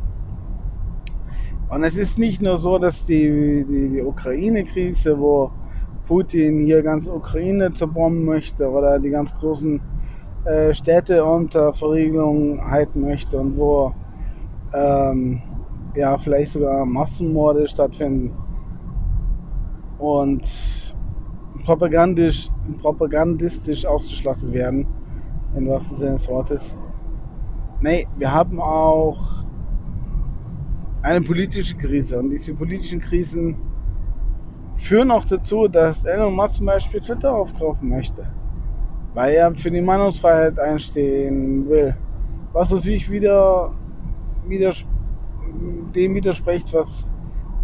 Und es ist nicht nur so, dass die, die, die Ukraine-Krise, wo Putin hier ganz Ukraine zerbomben möchte oder die ganz großen äh, Städte unter Verriegelung halten möchte und wo ähm, ja vielleicht sogar Massenmorde stattfinden und propagandisch, propagandistisch ausgeschlachtet werden, im wahrsten Sinne des Wortes. Nee, wir haben auch eine politische Krise und diese politischen Krisen führen auch dazu, dass Elon Musk zum Beispiel Twitter aufkaufen möchte, weil er für die Meinungsfreiheit einstehen will. Was natürlich wieder, wieder dem widerspricht, was,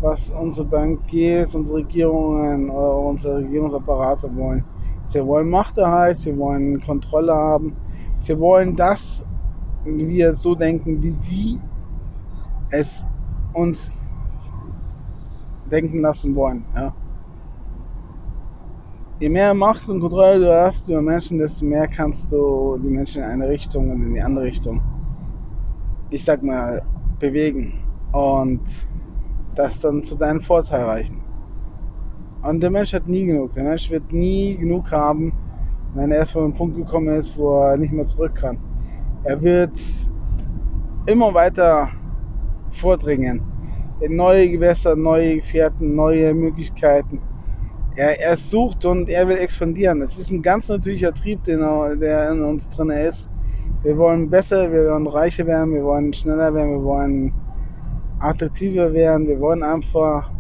was unsere Bankiers, unsere Regierungen oder unsere Regierungsapparate wollen. Sie wollen Machterhalt, sie wollen Kontrolle haben, sie wollen das, wir so denken, wie sie es uns denken lassen wollen. Ja. Je mehr Macht und Kontrolle du hast über Menschen, desto mehr kannst du die Menschen in eine Richtung und in die andere Richtung, ich sag mal, bewegen und das dann zu deinem Vorteil reichen. Und der Mensch hat nie genug. Der Mensch wird nie genug haben, wenn er erst von einem Punkt gekommen ist, wo er nicht mehr zurück kann. Er wird immer weiter vordringen in neue Gewässer, neue Gefährten, neue Möglichkeiten. Er, er sucht und er will expandieren. Es ist ein ganz natürlicher Trieb, er, der in uns drin ist. Wir wollen besser, wir wollen reicher werden, wir wollen schneller werden, wir wollen attraktiver werden, wir wollen einfach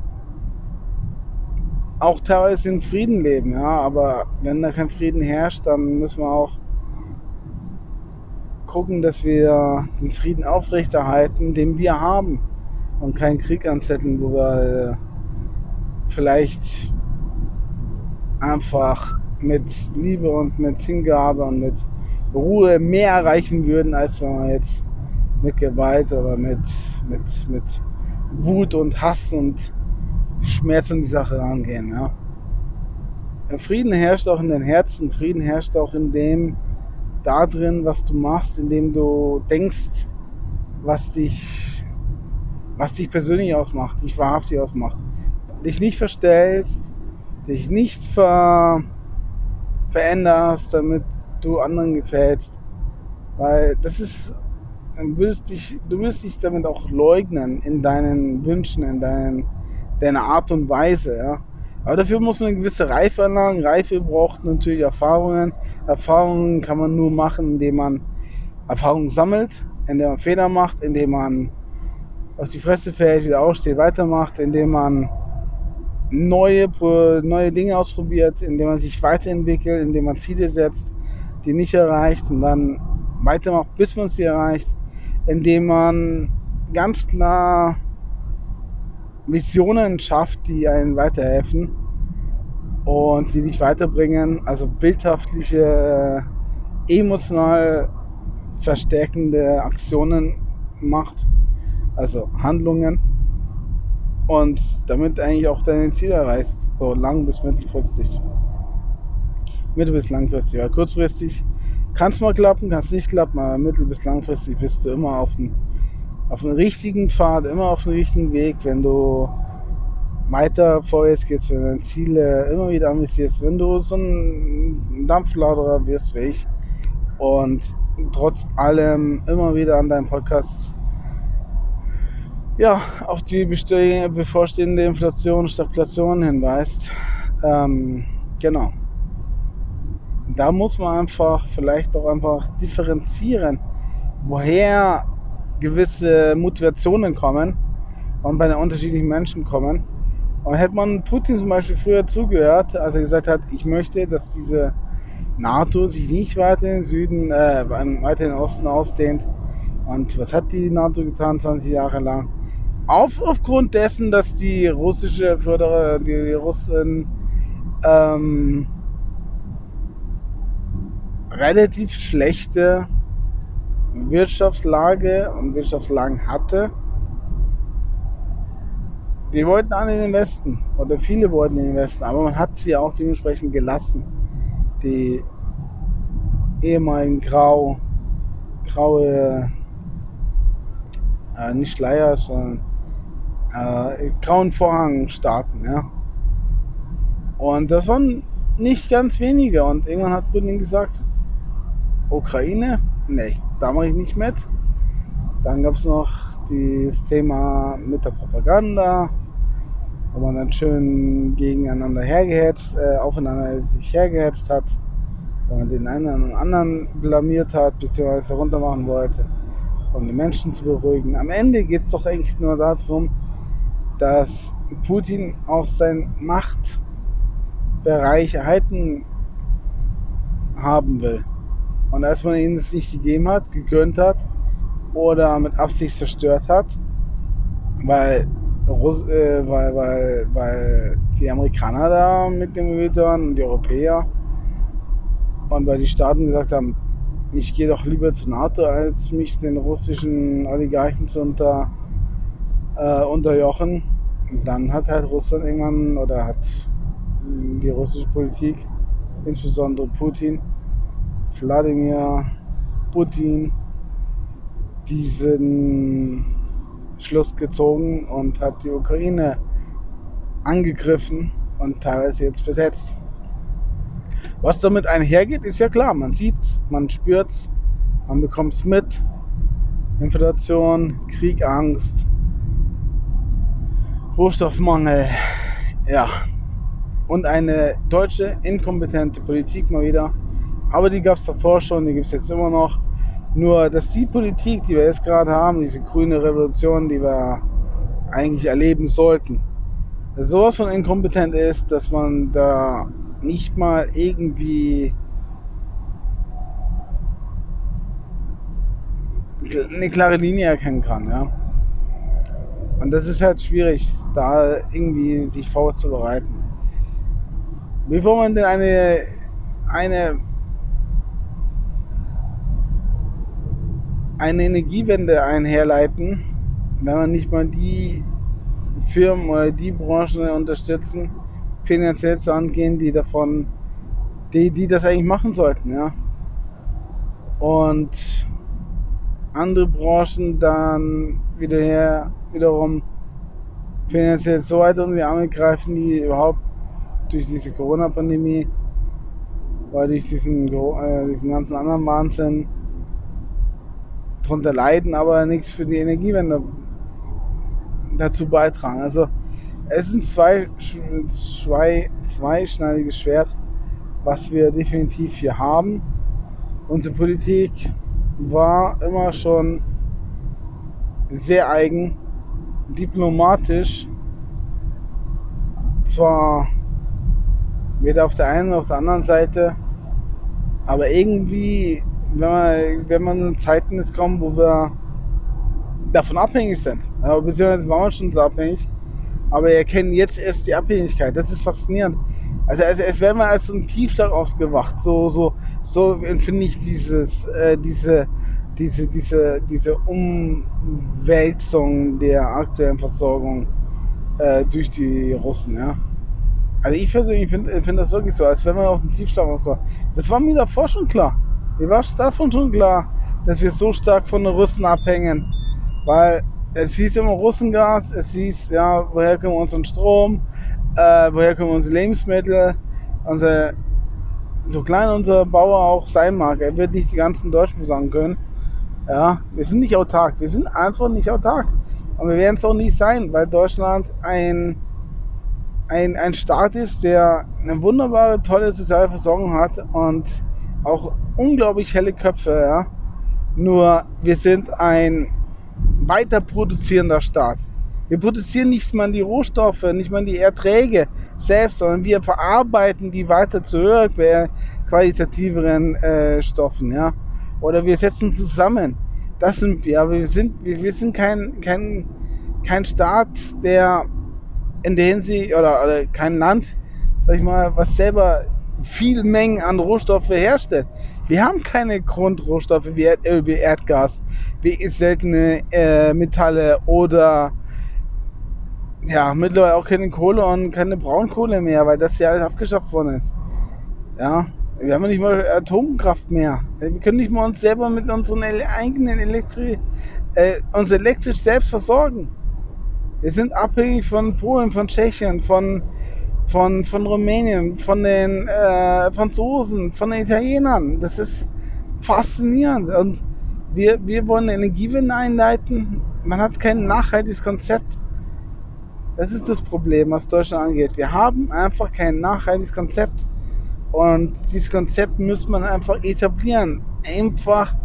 auch teilweise in Frieden leben, ja, aber wenn da kein Frieden herrscht, dann müssen wir auch gucken, dass wir den Frieden aufrechterhalten, den wir haben und keinen Krieg anzetteln, wo wir vielleicht einfach mit Liebe und mit Hingabe und mit Ruhe mehr erreichen würden, als wenn wir jetzt mit Gewalt oder mit, mit, mit Wut und Hass und Schmerz an die Sache rangehen. Ja. Frieden herrscht auch in den Herzen, Frieden herrscht auch in dem, da drin, was du machst, indem du denkst, was dich, was dich persönlich ausmacht, dich wahrhaftig ausmacht. Dich nicht verstellst, dich nicht ver, veränderst, damit du anderen gefällst. Weil das ist, du willst dich, du willst dich damit auch leugnen in deinen Wünschen, in deinen, deiner Art und Weise. Ja. Aber dafür muss man eine gewisse Reife erlangen. Reife braucht natürlich Erfahrungen. Erfahrungen kann man nur machen, indem man Erfahrungen sammelt, indem man Fehler macht, indem man auf die Fresse fällt, wieder aufsteht, weitermacht, indem man neue, neue Dinge ausprobiert, indem man sich weiterentwickelt, indem man Ziele setzt, die nicht erreicht und dann weitermacht, bis man sie erreicht, indem man ganz klar Visionen schafft, die einen weiterhelfen und die dich weiterbringen, also bildhaftliche, emotional verstärkende Aktionen macht, also Handlungen und damit eigentlich auch deine Ziele erreichst, so lang bis mittelfristig. Mittel- bis langfristig, weil kurzfristig kann es mal klappen, kann es nicht klappen, aber mittel- bis langfristig bist du immer auf dem auf richtigen Pfad, immer auf dem richtigen Weg, wenn du weiter vorwärts gehst, wenn du deine Ziele immer wieder ambitionierst, wenn du so ein Dampflauderer wirst wie ich und trotz allem immer wieder an deinem Podcast ja, auf die bevorstehende Inflation, Stagflation hinweist. Ähm, genau. Da muss man einfach vielleicht auch einfach differenzieren, woher gewisse Motivationen kommen und bei den unterschiedlichen Menschen kommen. Und hätte man Putin zum Beispiel früher zugehört, als er gesagt hat, ich möchte, dass diese NATO sich nicht weiter in den Süden, äh, weiter in den Osten ausdehnt. Und was hat die NATO getan 20 Jahre lang? Auf, aufgrund dessen, dass die russische Förderer, die Russen ähm, relativ schlechte Wirtschaftslage und Wirtschaftslagen hatte. Die wollten alle in den Westen oder viele wollten in den Westen, aber man hat sie auch dementsprechend gelassen. Die ehemaligen grau, graue, äh, nicht Schleier, sondern äh, grauen Vorhangstaaten, ja. Und das waren nicht ganz wenige. Und irgendwann hat Putin gesagt, Ukraine, nee, da mache ich nicht mit. Dann gab es noch das Thema mit der Propaganda, wo man dann schön gegeneinander hergehetzt, äh, aufeinander sich hergehetzt hat, wo man den einen und anderen blamiert hat, beziehungsweise runtermachen wollte, um die Menschen zu beruhigen. Am Ende geht es doch eigentlich nur darum, dass Putin auch seinen Machtbereich erhalten haben will. Und als man ihnen es nicht gegeben hat, gegönnt hat oder mit Absicht zerstört hat, weil, Russ äh, weil, weil, weil die Amerikaner da mit dem waren und die Europäer und weil die Staaten gesagt haben, ich gehe doch lieber zur NATO, als mich den russischen Oligarchen zu unter, äh, unterjochen. Und dann hat halt Russland irgendwann oder hat die russische Politik, insbesondere Putin, Wladimir Putin, diesen Schluss gezogen und hat die Ukraine angegriffen und teilweise jetzt besetzt. Was damit einhergeht, ist ja klar. Man sieht man spürt es, man bekommt es mit. Inflation, Krieg, Angst, Rohstoffmangel, ja. Und eine deutsche inkompetente Politik mal wieder. Aber die gab es davor schon, die gibt es jetzt immer noch. Nur, dass die Politik, die wir jetzt gerade haben, diese grüne Revolution, die wir eigentlich erleben sollten, sowas von inkompetent ist, dass man da nicht mal irgendwie eine klare Linie erkennen kann, ja. Und das ist halt schwierig, da irgendwie sich vorzubereiten. Wie will man denn eine, eine, eine Energiewende einherleiten, wenn man nicht mal die Firmen oder die Branchen unterstützen, finanziell zu angehen, die davon, die, die das eigentlich machen sollten, ja. Und andere Branchen dann wieder wiederum finanziell so weit unter die Arme greifen, die überhaupt durch diese Corona-Pandemie oder durch diesen, äh, diesen ganzen anderen Wahnsinn darunter leiden, aber nichts für die Energiewende dazu beitragen. Also es ist ein zwei, zwei, zweischneidiges Schwert, was wir definitiv hier haben. Unsere Politik war immer schon sehr eigen, diplomatisch, zwar weder auf der einen noch auf der anderen Seite, aber irgendwie, wenn man, wenn man in Zeiten ist kommen, wo wir davon abhängig sind, beziehungsweise waren wir schon so abhängig, aber wir erkennen jetzt erst die Abhängigkeit. Das ist faszinierend. Also, also es wäre mal als so ein Tiefschlag ausgewacht. So, so, so empfinde ich dieses, äh, diese, diese, diese, diese Umwälzung der aktuellen Versorgung äh, durch die Russen, ja. Also ich persönlich finde find das wirklich so, als wenn man aus dem Tiefschlag rauskommt. Das war mir davor schon klar. Mir war davon schon klar, dass wir so stark von den Russen abhängen. Weil es hieß immer Russengas, es hieß, ja, woher kommen wir unseren Strom, äh, woher kommen unsere Lebensmittel, unser, so klein unser Bauer auch sein mag, er wird nicht die ganzen Deutschen versagen können. Ja, wir sind nicht autark, wir sind einfach nicht autark. Und wir werden es auch nicht sein, weil Deutschland ein, ein, ein Staat ist, der eine wunderbare, tolle soziale Versorgung hat und auch unglaublich helle Köpfe. Ja. Nur wir sind ein weiter produzierender Staat. Wir produzieren nicht mal die Rohstoffe, nicht mal die Erträge selbst, sondern wir verarbeiten die weiter zu höher qualitativeren äh, Stoffen. Ja? Oder wir setzen zusammen. Das sind wir. Wir sind, wir, wir sind kein, kein, kein Staat, der in der Hinsicht, oder, oder kein Land, sag ich mal, was selber viel Mengen an Rohstoffe herstellt. Wir haben keine Grundrohstoffe wie Erdöl, wie Erdgas, wie seltene äh, Metalle oder ja, mittlerweile auch keine Kohle und keine Braunkohle mehr, weil das ja alles abgeschafft worden ist. Ja, wir haben nicht mal Atomkraft mehr. Wir können nicht mal uns selber mit unseren eigenen Elektri äh, uns elektrisch selbst versorgen. Wir sind abhängig von Polen, von Tschechien, von, von, von Rumänien, von den äh, Franzosen, von den Italienern. Das ist faszinierend. Und wir, wir wollen Energiewende einleiten. Man hat kein nachhaltiges Konzept. Das ist das Problem, was Deutschland angeht. Wir haben einfach kein nachhaltiges Konzept. Und dieses Konzept muss man einfach etablieren. Einfach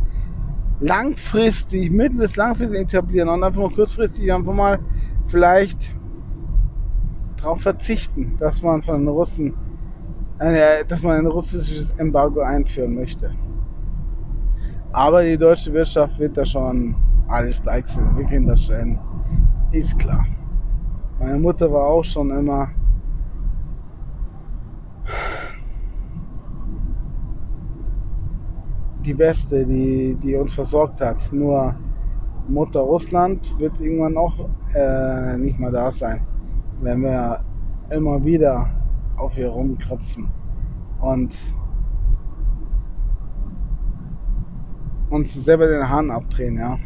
langfristig, mittel- bis langfristig etablieren und einfach mal kurzfristig einfach mal vielleicht darauf verzichten, dass man von den Russen, äh, dass man ein russisches Embargo einführen möchte. Aber die deutsche Wirtschaft wird da schon alles deichseln. Wir kriegen das schon. Ist klar. Meine Mutter war auch schon immer die Beste, die, die uns versorgt hat. Nur Mutter Russland wird irgendwann auch äh, nicht mehr da sein, wenn wir immer wieder auf ihr rumklopfen und uns selber den Hahn abdrehen, ja.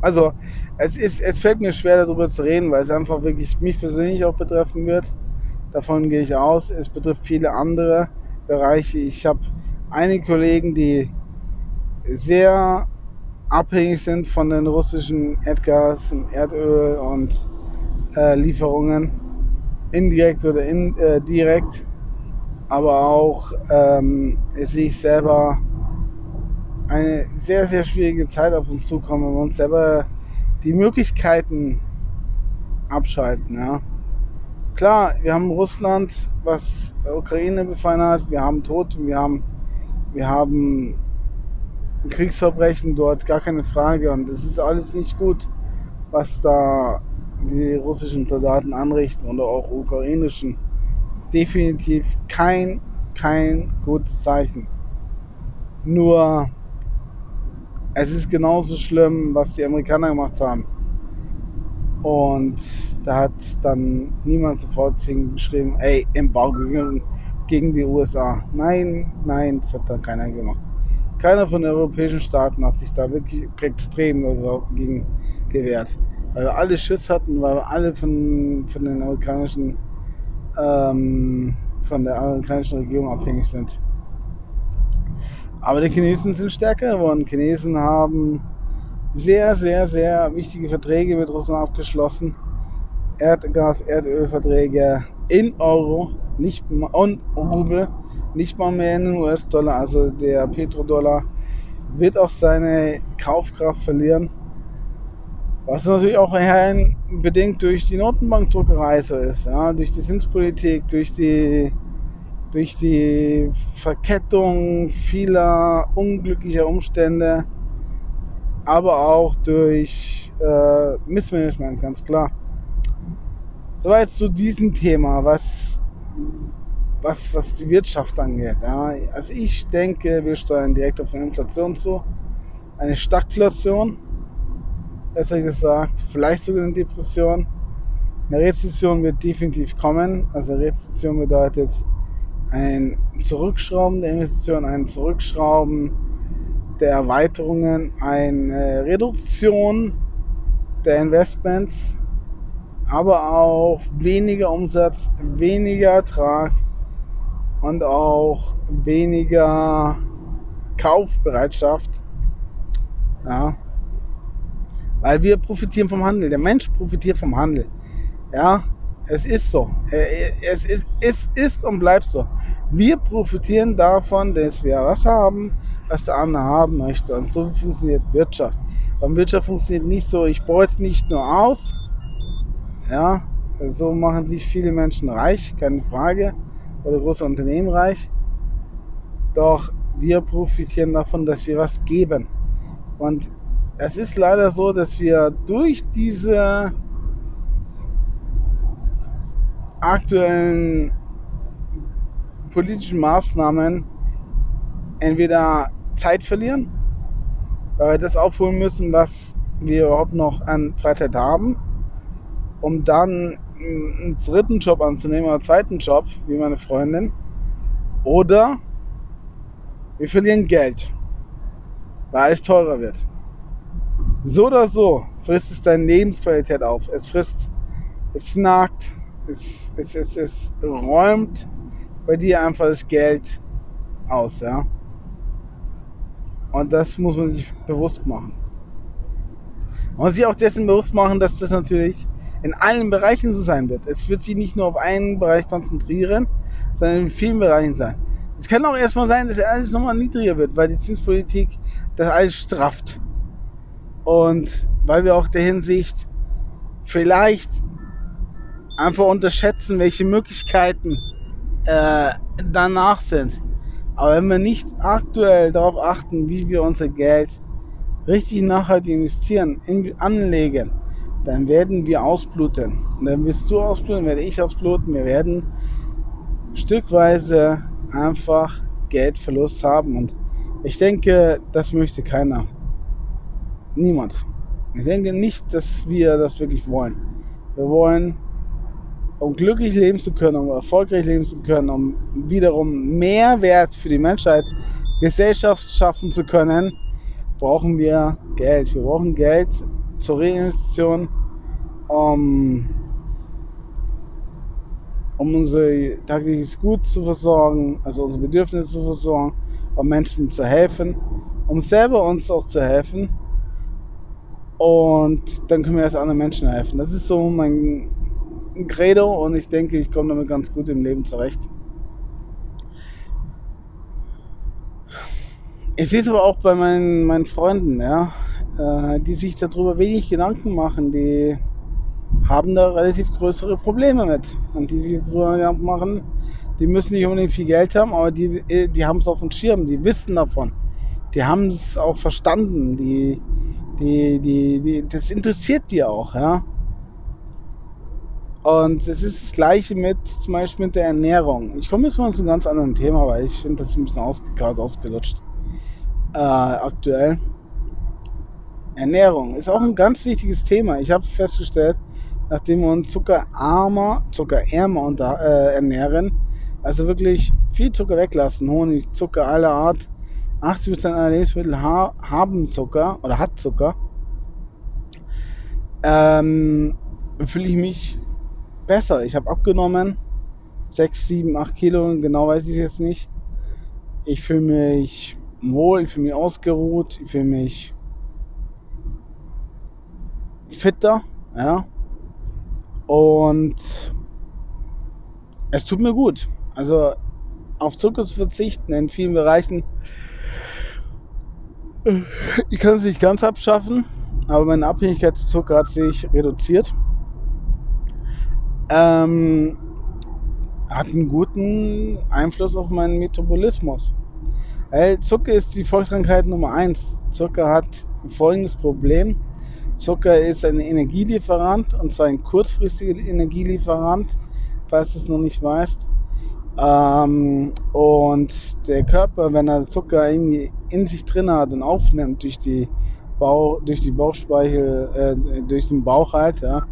Also, es, ist, es fällt mir schwer darüber zu reden, weil es einfach wirklich mich persönlich auch betreffen wird. Davon gehe ich aus. Es betrifft viele andere Bereiche. Ich habe einige Kollegen, die sehr abhängig sind von den russischen Erdgas, Erdöl und äh, Lieferungen, indirekt oder in, äh, direkt. Aber auch ähm, sehe ich selber eine sehr, sehr schwierige Zeit auf uns zukommen, wenn wir uns selber die Möglichkeiten abschalten. Ja. Klar, wir haben Russland, was Ukraine befallen hat, wir haben Tote, wir haben, wir haben Kriegsverbrechen dort, gar keine Frage. Und es ist alles nicht gut, was da die russischen Soldaten anrichten oder auch ukrainischen. Definitiv kein, kein gutes Zeichen. Nur es ist genauso schlimm, was die Amerikaner gemacht haben. Und da hat dann niemand sofort geschrieben, ey, Embargo gegen die USA. Nein, nein, das hat dann keiner gemacht. Keiner von den europäischen Staaten hat sich da wirklich extrem dagegen gewehrt. Weil wir alle Schiss hatten, weil wir alle von, von den amerikanischen ähm, von der amerikanischen Regierung abhängig sind. Aber die Chinesen sind stärker geworden. Die Chinesen haben sehr, sehr, sehr wichtige Verträge mit Russland abgeschlossen. Erdgas, Erdölverträge in Euro, nicht und Rubel, nicht mal mehr in US-Dollar. Also der Petrodollar wird auch seine Kaufkraft verlieren. Was natürlich auch bedingt durch die Notenbankdruckerei so ist, ja, durch die Zinspolitik, durch die, durch die Verkettung vieler unglücklicher Umstände, aber auch durch äh, Missmanagement, ganz klar. Soweit zu diesem Thema, was, was, was die Wirtschaft angeht. Ja. Also ich denke, wir steuern direkt auf eine Inflation zu, eine Stagflation besser gesagt, vielleicht sogar eine Depression. Eine Rezession wird definitiv kommen. Also Rezession bedeutet ein Zurückschrauben der Investitionen, ein Zurückschrauben der Erweiterungen, eine Reduktion der Investments, aber auch weniger Umsatz, weniger Ertrag und auch weniger Kaufbereitschaft. Ja, weil wir profitieren vom Handel. Der Mensch profitiert vom Handel. Ja, es ist so. Es ist, es ist und bleibt so. Wir profitieren davon, dass wir was haben, was der andere haben möchte. Und so funktioniert Wirtschaft. Und Wirtschaft funktioniert nicht so, ich beute nicht nur aus. Ja, so machen sich viele Menschen reich, keine Frage. Oder große Unternehmen reich. Doch wir profitieren davon, dass wir was geben. Und es ist leider so, dass wir durch diese aktuellen politischen Maßnahmen entweder Zeit verlieren, weil wir das aufholen müssen, was wir überhaupt noch an Freizeit haben, um dann einen dritten Job anzunehmen oder einen zweiten Job, wie meine Freundin. Oder wir verlieren Geld, weil alles teurer wird. So oder so frisst es deine Lebensqualität auf. Es frisst, es nagt, es, es, es, es räumt bei dir einfach das Geld aus, ja. Und das muss man sich bewusst machen. Und sich auch dessen bewusst machen, dass das natürlich in allen Bereichen so sein wird. Es wird sich nicht nur auf einen Bereich konzentrieren, sondern in vielen Bereichen sein. Es kann auch erstmal sein, dass alles nochmal niedriger wird, weil die Zinspolitik das alles strafft. Und weil wir auch der Hinsicht vielleicht einfach unterschätzen, welche Möglichkeiten äh, danach sind. Aber wenn wir nicht aktuell darauf achten, wie wir unser Geld richtig nachhaltig investieren, in, anlegen, dann werden wir ausbluten. Und dann wirst du ausbluten, werde ich ausbluten. Wir werden stückweise einfach Geldverlust haben. Und ich denke, das möchte keiner. Niemand. Ich denke nicht, dass wir das wirklich wollen. Wir wollen, um glücklich leben zu können, um erfolgreich leben zu können, um wiederum Mehrwert für die Menschheit, Gesellschaft schaffen zu können, brauchen wir Geld. Wir brauchen Geld zur Reinvestition, um, um unser tägliches Gut zu versorgen, also unsere Bedürfnisse zu versorgen, um Menschen zu helfen, um selber uns auch zu helfen. Und dann können wir erst anderen Menschen helfen. Das ist so mein Credo und ich denke, ich komme damit ganz gut im Leben zurecht. Ich sehe es aber auch bei meinen, meinen Freunden, ja, äh, die sich darüber wenig Gedanken machen, die haben da relativ größere Probleme mit. Und die sich darüber Gedanken machen, die müssen nicht unbedingt viel Geld haben, aber die, die haben es auf dem Schirm, die wissen davon. Die haben es auch verstanden, die, die, die, die, das interessiert die auch, ja. Und es ist das Gleiche mit zum Beispiel mit der Ernährung. Ich komme jetzt mal zu einem ganz anderen Thema, weil ich finde, das ist ein bisschen ausgekaut, ausgelutscht. Äh, aktuell. Ernährung ist auch ein ganz wichtiges Thema. Ich habe festgestellt, nachdem wir uns zuckerarmer, zuckerärmer unter, äh, ernähren, also wirklich viel Zucker weglassen, Honig, Zucker aller Art, 80% aller Lebensmittel ha haben Zucker oder hat Zucker, ähm, fühle ich mich besser. Ich habe abgenommen, 6, 7, 8 Kilo, genau weiß ich jetzt nicht. Ich fühle mich wohl, ich fühle mich ausgeruht, ich fühle mich fitter, ja. Und es tut mir gut. Also auf Zucker zu verzichten in vielen Bereichen. Ich kann es nicht ganz abschaffen, aber meine Abhängigkeit zu Zucker hat sich reduziert. Ähm, hat einen guten Einfluss auf meinen Metabolismus. Weil Zucker ist die Volkskrankheit Nummer eins. Zucker hat folgendes Problem. Zucker ist ein Energielieferant und zwar ein kurzfristiger Energielieferant, falls du es noch nicht weißt. Ähm, und der Körper, wenn er Zucker in, in sich drin hat und aufnimmt durch die, Bauch, durch die Bauchspeichel, äh, durch den Bauch halt, ja,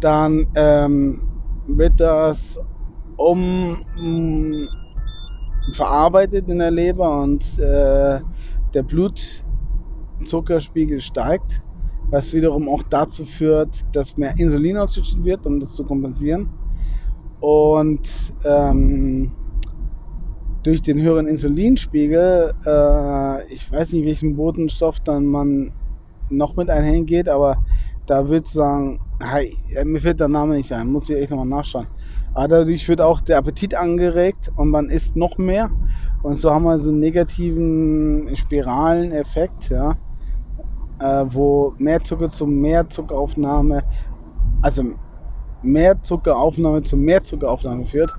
dann ähm, wird das um, um verarbeitet in der Leber und äh, der Blutzuckerspiegel steigt, was wiederum auch dazu führt, dass mehr Insulin ausgeschüttet wird, um das zu kompensieren. Und ähm, durch den höheren Insulinspiegel, äh, ich weiß nicht, welchen Botenstoff dann man noch mit einhergeht, aber da würde ich sagen, hey, mir fällt der Name nicht ein, muss ich echt nochmal nachschauen. Aber dadurch wird auch der Appetit angeregt und man isst noch mehr. Und so haben wir so einen negativen Spiraleneffekt, ja, äh, wo mehr Zucker zu mehr Zuckeraufnahme, also mehr Zuckeraufnahme zu mehr Zuckeraufnahme führt,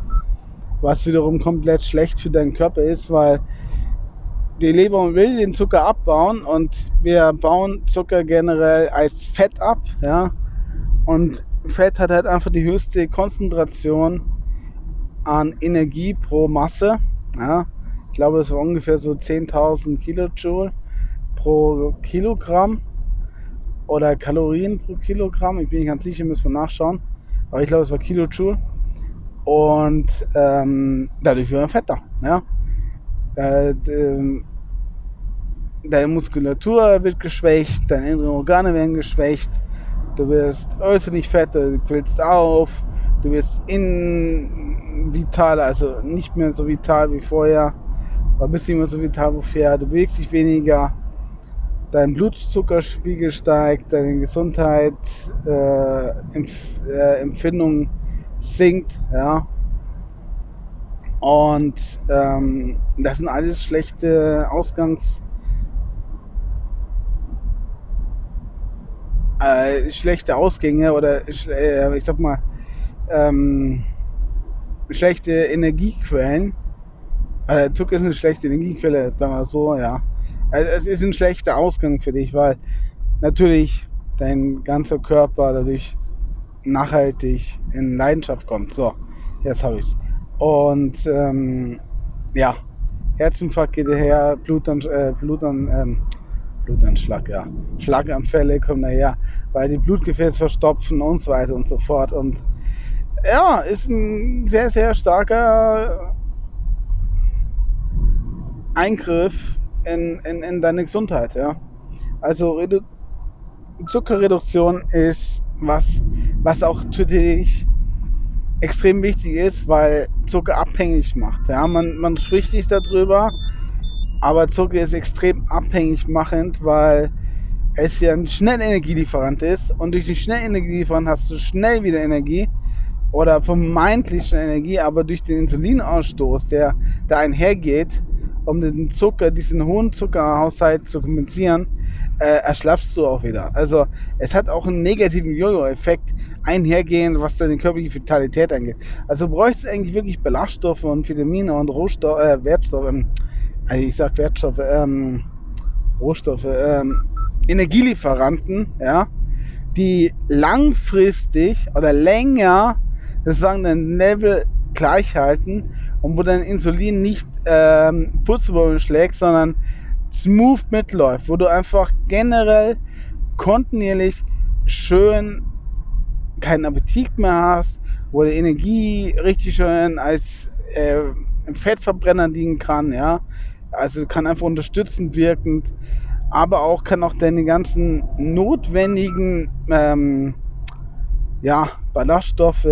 was wiederum komplett schlecht für deinen Körper ist, weil die Leber will den Zucker abbauen und wir bauen Zucker generell als Fett ab, ja, und Fett hat halt einfach die höchste Konzentration an Energie pro Masse. Ja. Ich glaube, es war ungefähr so 10.000 Kilojoule pro Kilogramm oder Kalorien pro Kilogramm. Ich bin nicht ganz sicher, müssen wir nachschauen. Aber ich glaube, es war Kilojoule. Und ähm, dadurch wird man fetter. Ja? Äh, ähm, deine Muskulatur wird geschwächt, deine inneren Organe werden geschwächt, du wirst äußerlich fetter, du quillst auf, du wirst innen vitaler, also nicht mehr so vital wie vorher, aber bist nicht mehr so vital wie vorher, du bewegst dich weniger, dein Blutzuckerspiegel steigt, deine Gesundheit, äh, äh, sinkt, ja. Und ähm, das sind alles schlechte Ausgangs- äh, schlechte Ausgänge oder äh, ich sag mal ähm, schlechte Energiequellen. Also Zucker ist eine schlechte Energiequelle, sagen wir so, ja. Also es ist ein schlechter Ausgang für dich, weil natürlich dein ganzer Körper dadurch nachhaltig in Leidenschaft kommt. So, jetzt habe ich es. Und ähm, ja, Herzinfarkt geht daher, Blutan, äh, Blutan, ähm, Blutanschlag, ja. Schlaganfälle kommen daher, weil die Blutgefäße verstopfen und so weiter und so fort. Und ja, ist ein sehr, sehr starker Eingriff in, in, in deine Gesundheit, ja. Also Redu Zuckerreduktion ist was, was auch natürlich extrem wichtig ist, weil Zucker abhängig macht. Ja, man, man spricht nicht darüber, aber Zucker ist extrem abhängig machend, weil es ja ein Schnellenergielieferant ist und durch den Schnellenergielieferant hast du schnell wieder Energie oder vermeintlich Energie, aber durch den Insulinausstoß, der da einhergeht, um den Zucker, diesen hohen Zuckerhaushalt zu kompensieren, äh, erschlaffst du auch wieder. Also es hat auch einen negativen Jojo-Effekt einhergehend, was deine körperliche Vitalität angeht. Also du bräuchst eigentlich wirklich Ballaststoffe und Vitamine und Rohstoffe, äh, Wertstoffe, ähm, also ich sag Wertstoffe, ähm, Rohstoffe, ähm, Energielieferanten, ja, die langfristig oder länger sozusagen dein Level gleich halten und wo dein Insulin nicht ähm, Purzelbäume schlägt, sondern smooth mitläuft, wo du einfach generell kontinuierlich schön keinen Appetit mehr hast, wo die Energie richtig schön als äh, Fettverbrenner dienen kann, ja. Also kann einfach unterstützend wirkend, aber auch kann auch deine ganzen notwendigen ähm, ja, Ballaststoffe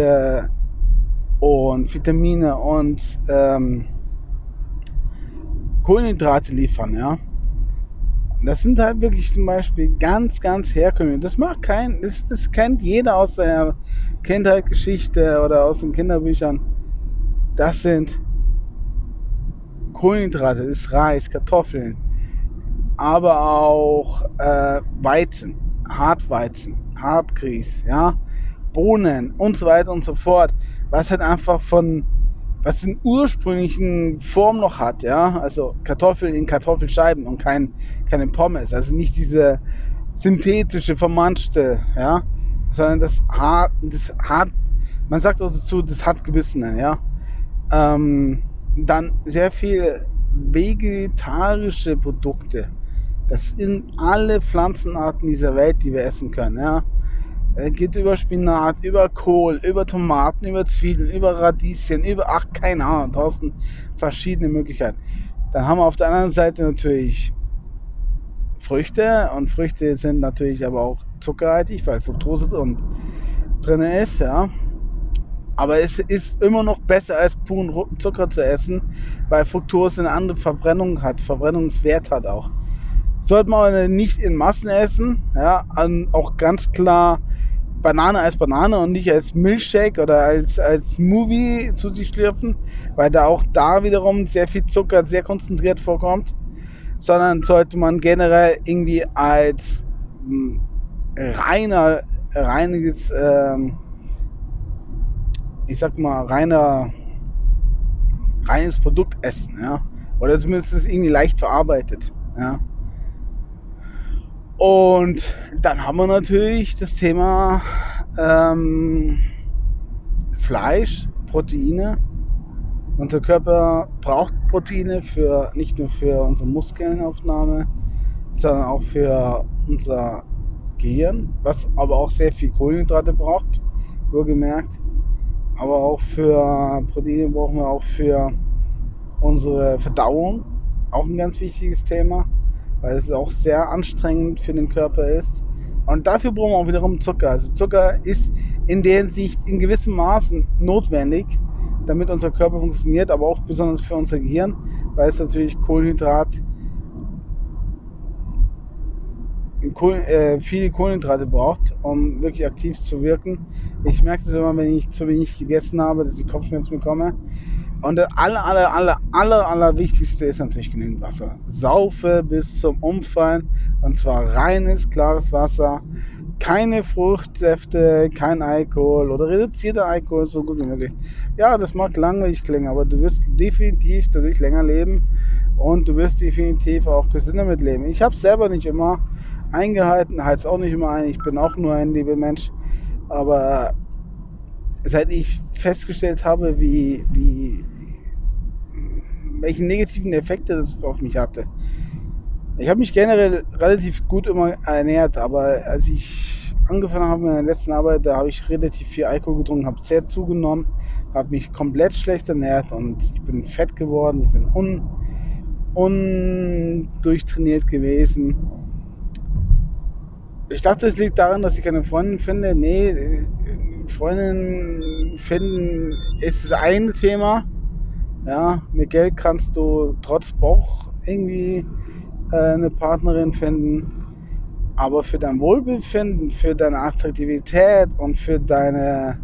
und Vitamine und ähm, Kohlenhydrate liefern, ja. Das sind halt wirklich zum Beispiel ganz, ganz herkömmlich. Das macht kein, das, das kennt jeder aus der Kindheitsgeschichte oder aus den Kinderbüchern. Das sind Kohlenhydrate, das ist Reis, Kartoffeln, aber auch äh, Weizen, Hartweizen, Hartgrieß, ja, Bohnen und so weiter und so fort, was halt einfach von was den ursprünglichen Form noch hat, ja, also Kartoffeln in Kartoffelscheiben und kein, keine Pommes, also nicht diese synthetische, vermanschte, ja, sondern das hart, das hart, man sagt auch dazu, das hartgebissene, ja, ähm, dann sehr viel vegetarische Produkte, das sind alle Pflanzenarten dieser Welt, die wir essen können, ja, er geht über Spinat, über Kohl, über Tomaten, über Zwiebeln, über Radieschen, über, ach, keine Ahnung, tausend verschiedene Möglichkeiten. Dann haben wir auf der anderen Seite natürlich Früchte und Früchte sind natürlich aber auch zuckerhaltig, weil Fructose und drin ist, ja. Aber es ist immer noch besser als puren Zucker zu essen, weil Fructose eine andere Verbrennung hat, Verbrennungswert hat auch. Sollte man nicht in Massen essen, ja, auch ganz klar Banane als Banane und nicht als Milchshake oder als, als Smoothie zu sich schlürfen, weil da auch da wiederum sehr viel Zucker sehr konzentriert vorkommt, sondern sollte man generell irgendwie als mh, reiner, reiniges, ähm, ich sag mal, reiner, reines Produkt essen, ja. Oder zumindest irgendwie leicht verarbeitet, ja. Und dann haben wir natürlich das Thema ähm, Fleisch, Proteine. Unser Körper braucht Proteine für nicht nur für unsere Muskelaufnahme, sondern auch für unser Gehirn, was aber auch sehr viel Kohlenhydrate braucht, wohlgemerkt. Aber auch für Proteine brauchen wir auch für unsere Verdauung, auch ein ganz wichtiges Thema, weil es auch sehr anstrengend für den Körper ist. Und dafür brauchen wir auch wiederum Zucker. Also Zucker ist in der Hinsicht in gewissem Maßen notwendig, damit unser Körper funktioniert, aber auch besonders für unser Gehirn, weil es natürlich Kohlenhydrat Kohlen, äh, viele Kohlenhydrate braucht, um wirklich aktiv zu wirken. Ich merke das immer, wenn ich zu wenig gegessen habe, dass ich Kopfschmerzen bekomme. Und das aller, aller, aller, aller, aller Wichtigste ist natürlich genügend Wasser. Saufe bis zum Umfallen und zwar reines, klares Wasser. Keine Fruchtsäfte, kein Alkohol oder reduzierter Alkohol, so gut wie möglich. Ja, das mag langweilig klingen, aber du wirst definitiv dadurch länger leben und du wirst definitiv auch gesünder mitleben. Ich habe es selber nicht immer eingehalten, halte es auch nicht immer ein. Ich bin auch nur ein lieber Mensch. Aber seit ich festgestellt habe, wie, wie, welche negativen Effekte das auf mich hatte. Ich habe mich generell relativ gut immer ernährt, aber als ich angefangen habe mit meiner letzten Arbeit, da habe ich relativ viel Alkohol getrunken, habe sehr zugenommen, habe mich komplett schlecht ernährt und ich bin fett geworden, ich bin un, undurchtrainiert gewesen. Ich dachte, es liegt daran, dass ich keine Freundin finde. Nee, Freundin finden ist das eine Thema. Ja, mit Geld kannst du trotz Bauch irgendwie äh, eine Partnerin finden. Aber für dein Wohlbefinden, für deine Attraktivität und für deine,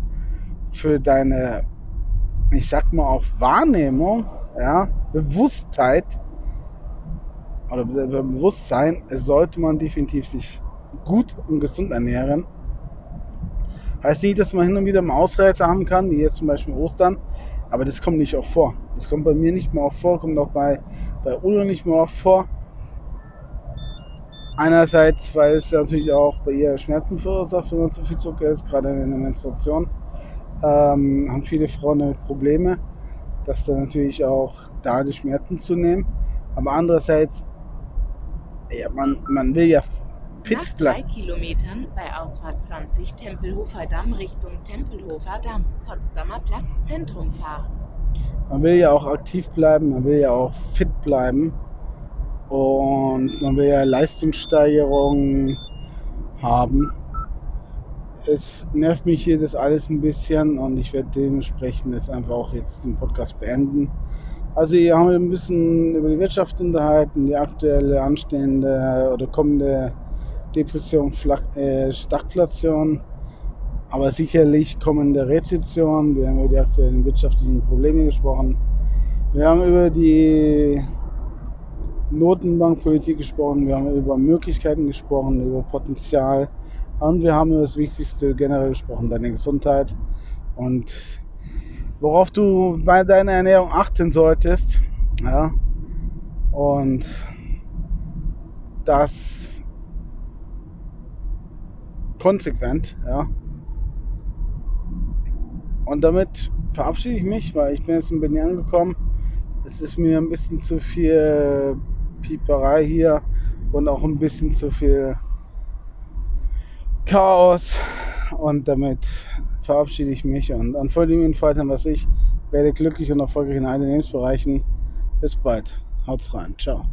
für deine, ich sag mal auch Wahrnehmung, ja, Bewusstheit oder Bewusstsein, sollte man definitiv sich gut und gesund ernähren. Heißt nicht, dass man hin und wieder mal Ausreißer haben kann, wie jetzt zum Beispiel Ostern, aber das kommt nicht oft vor. Das kommt bei mir nicht mehr oft vor, kommt auch bei, bei Udo nicht mehr oft vor. Einerseits, weil es natürlich auch bei ihr Schmerzen verursacht, wenn man zu viel Zucker isst, gerade in der Menstruation. Ähm, haben viele Frauen damit Probleme, dass dann natürlich auch da die Schmerzen zunehmen. Aber andererseits, ja, man, man will ja Nach drei Kilometern bei Ausfahrt 20 Tempelhofer Damm Richtung Tempelhofer Damm, Potsdamer Platz, Zentrum fahren. Man will ja auch aktiv bleiben, man will ja auch fit bleiben und man will ja Leistungssteigerung haben. Es nervt mich hier das alles ein bisschen und ich werde dementsprechend jetzt einfach auch jetzt den Podcast beenden. Also hier haben wir ein bisschen über die Wirtschaft unterhalten, die aktuelle anstehende oder kommende Depression, äh, Stagflation, aber sicherlich kommende Rezession. Wir haben über die aktuellen wirtschaftlichen Probleme gesprochen. Wir haben über die Notenbankpolitik gesprochen, wir haben über Möglichkeiten gesprochen, über Potenzial und wir haben über das Wichtigste generell gesprochen, deine Gesundheit und worauf du bei deiner Ernährung achten solltest. Ja, und das konsequent. Ja. Und damit verabschiede ich mich, weil ich bin jetzt in Berlin angekommen. Es ist mir ein bisschen zu viel Pieperei hier und auch ein bisschen zu viel Chaos. Und damit verabschiede ich mich und an dem Faltern, was ich werde glücklich und erfolgreich in allen Lebensbereichen. Bis bald. Haut's rein. Ciao.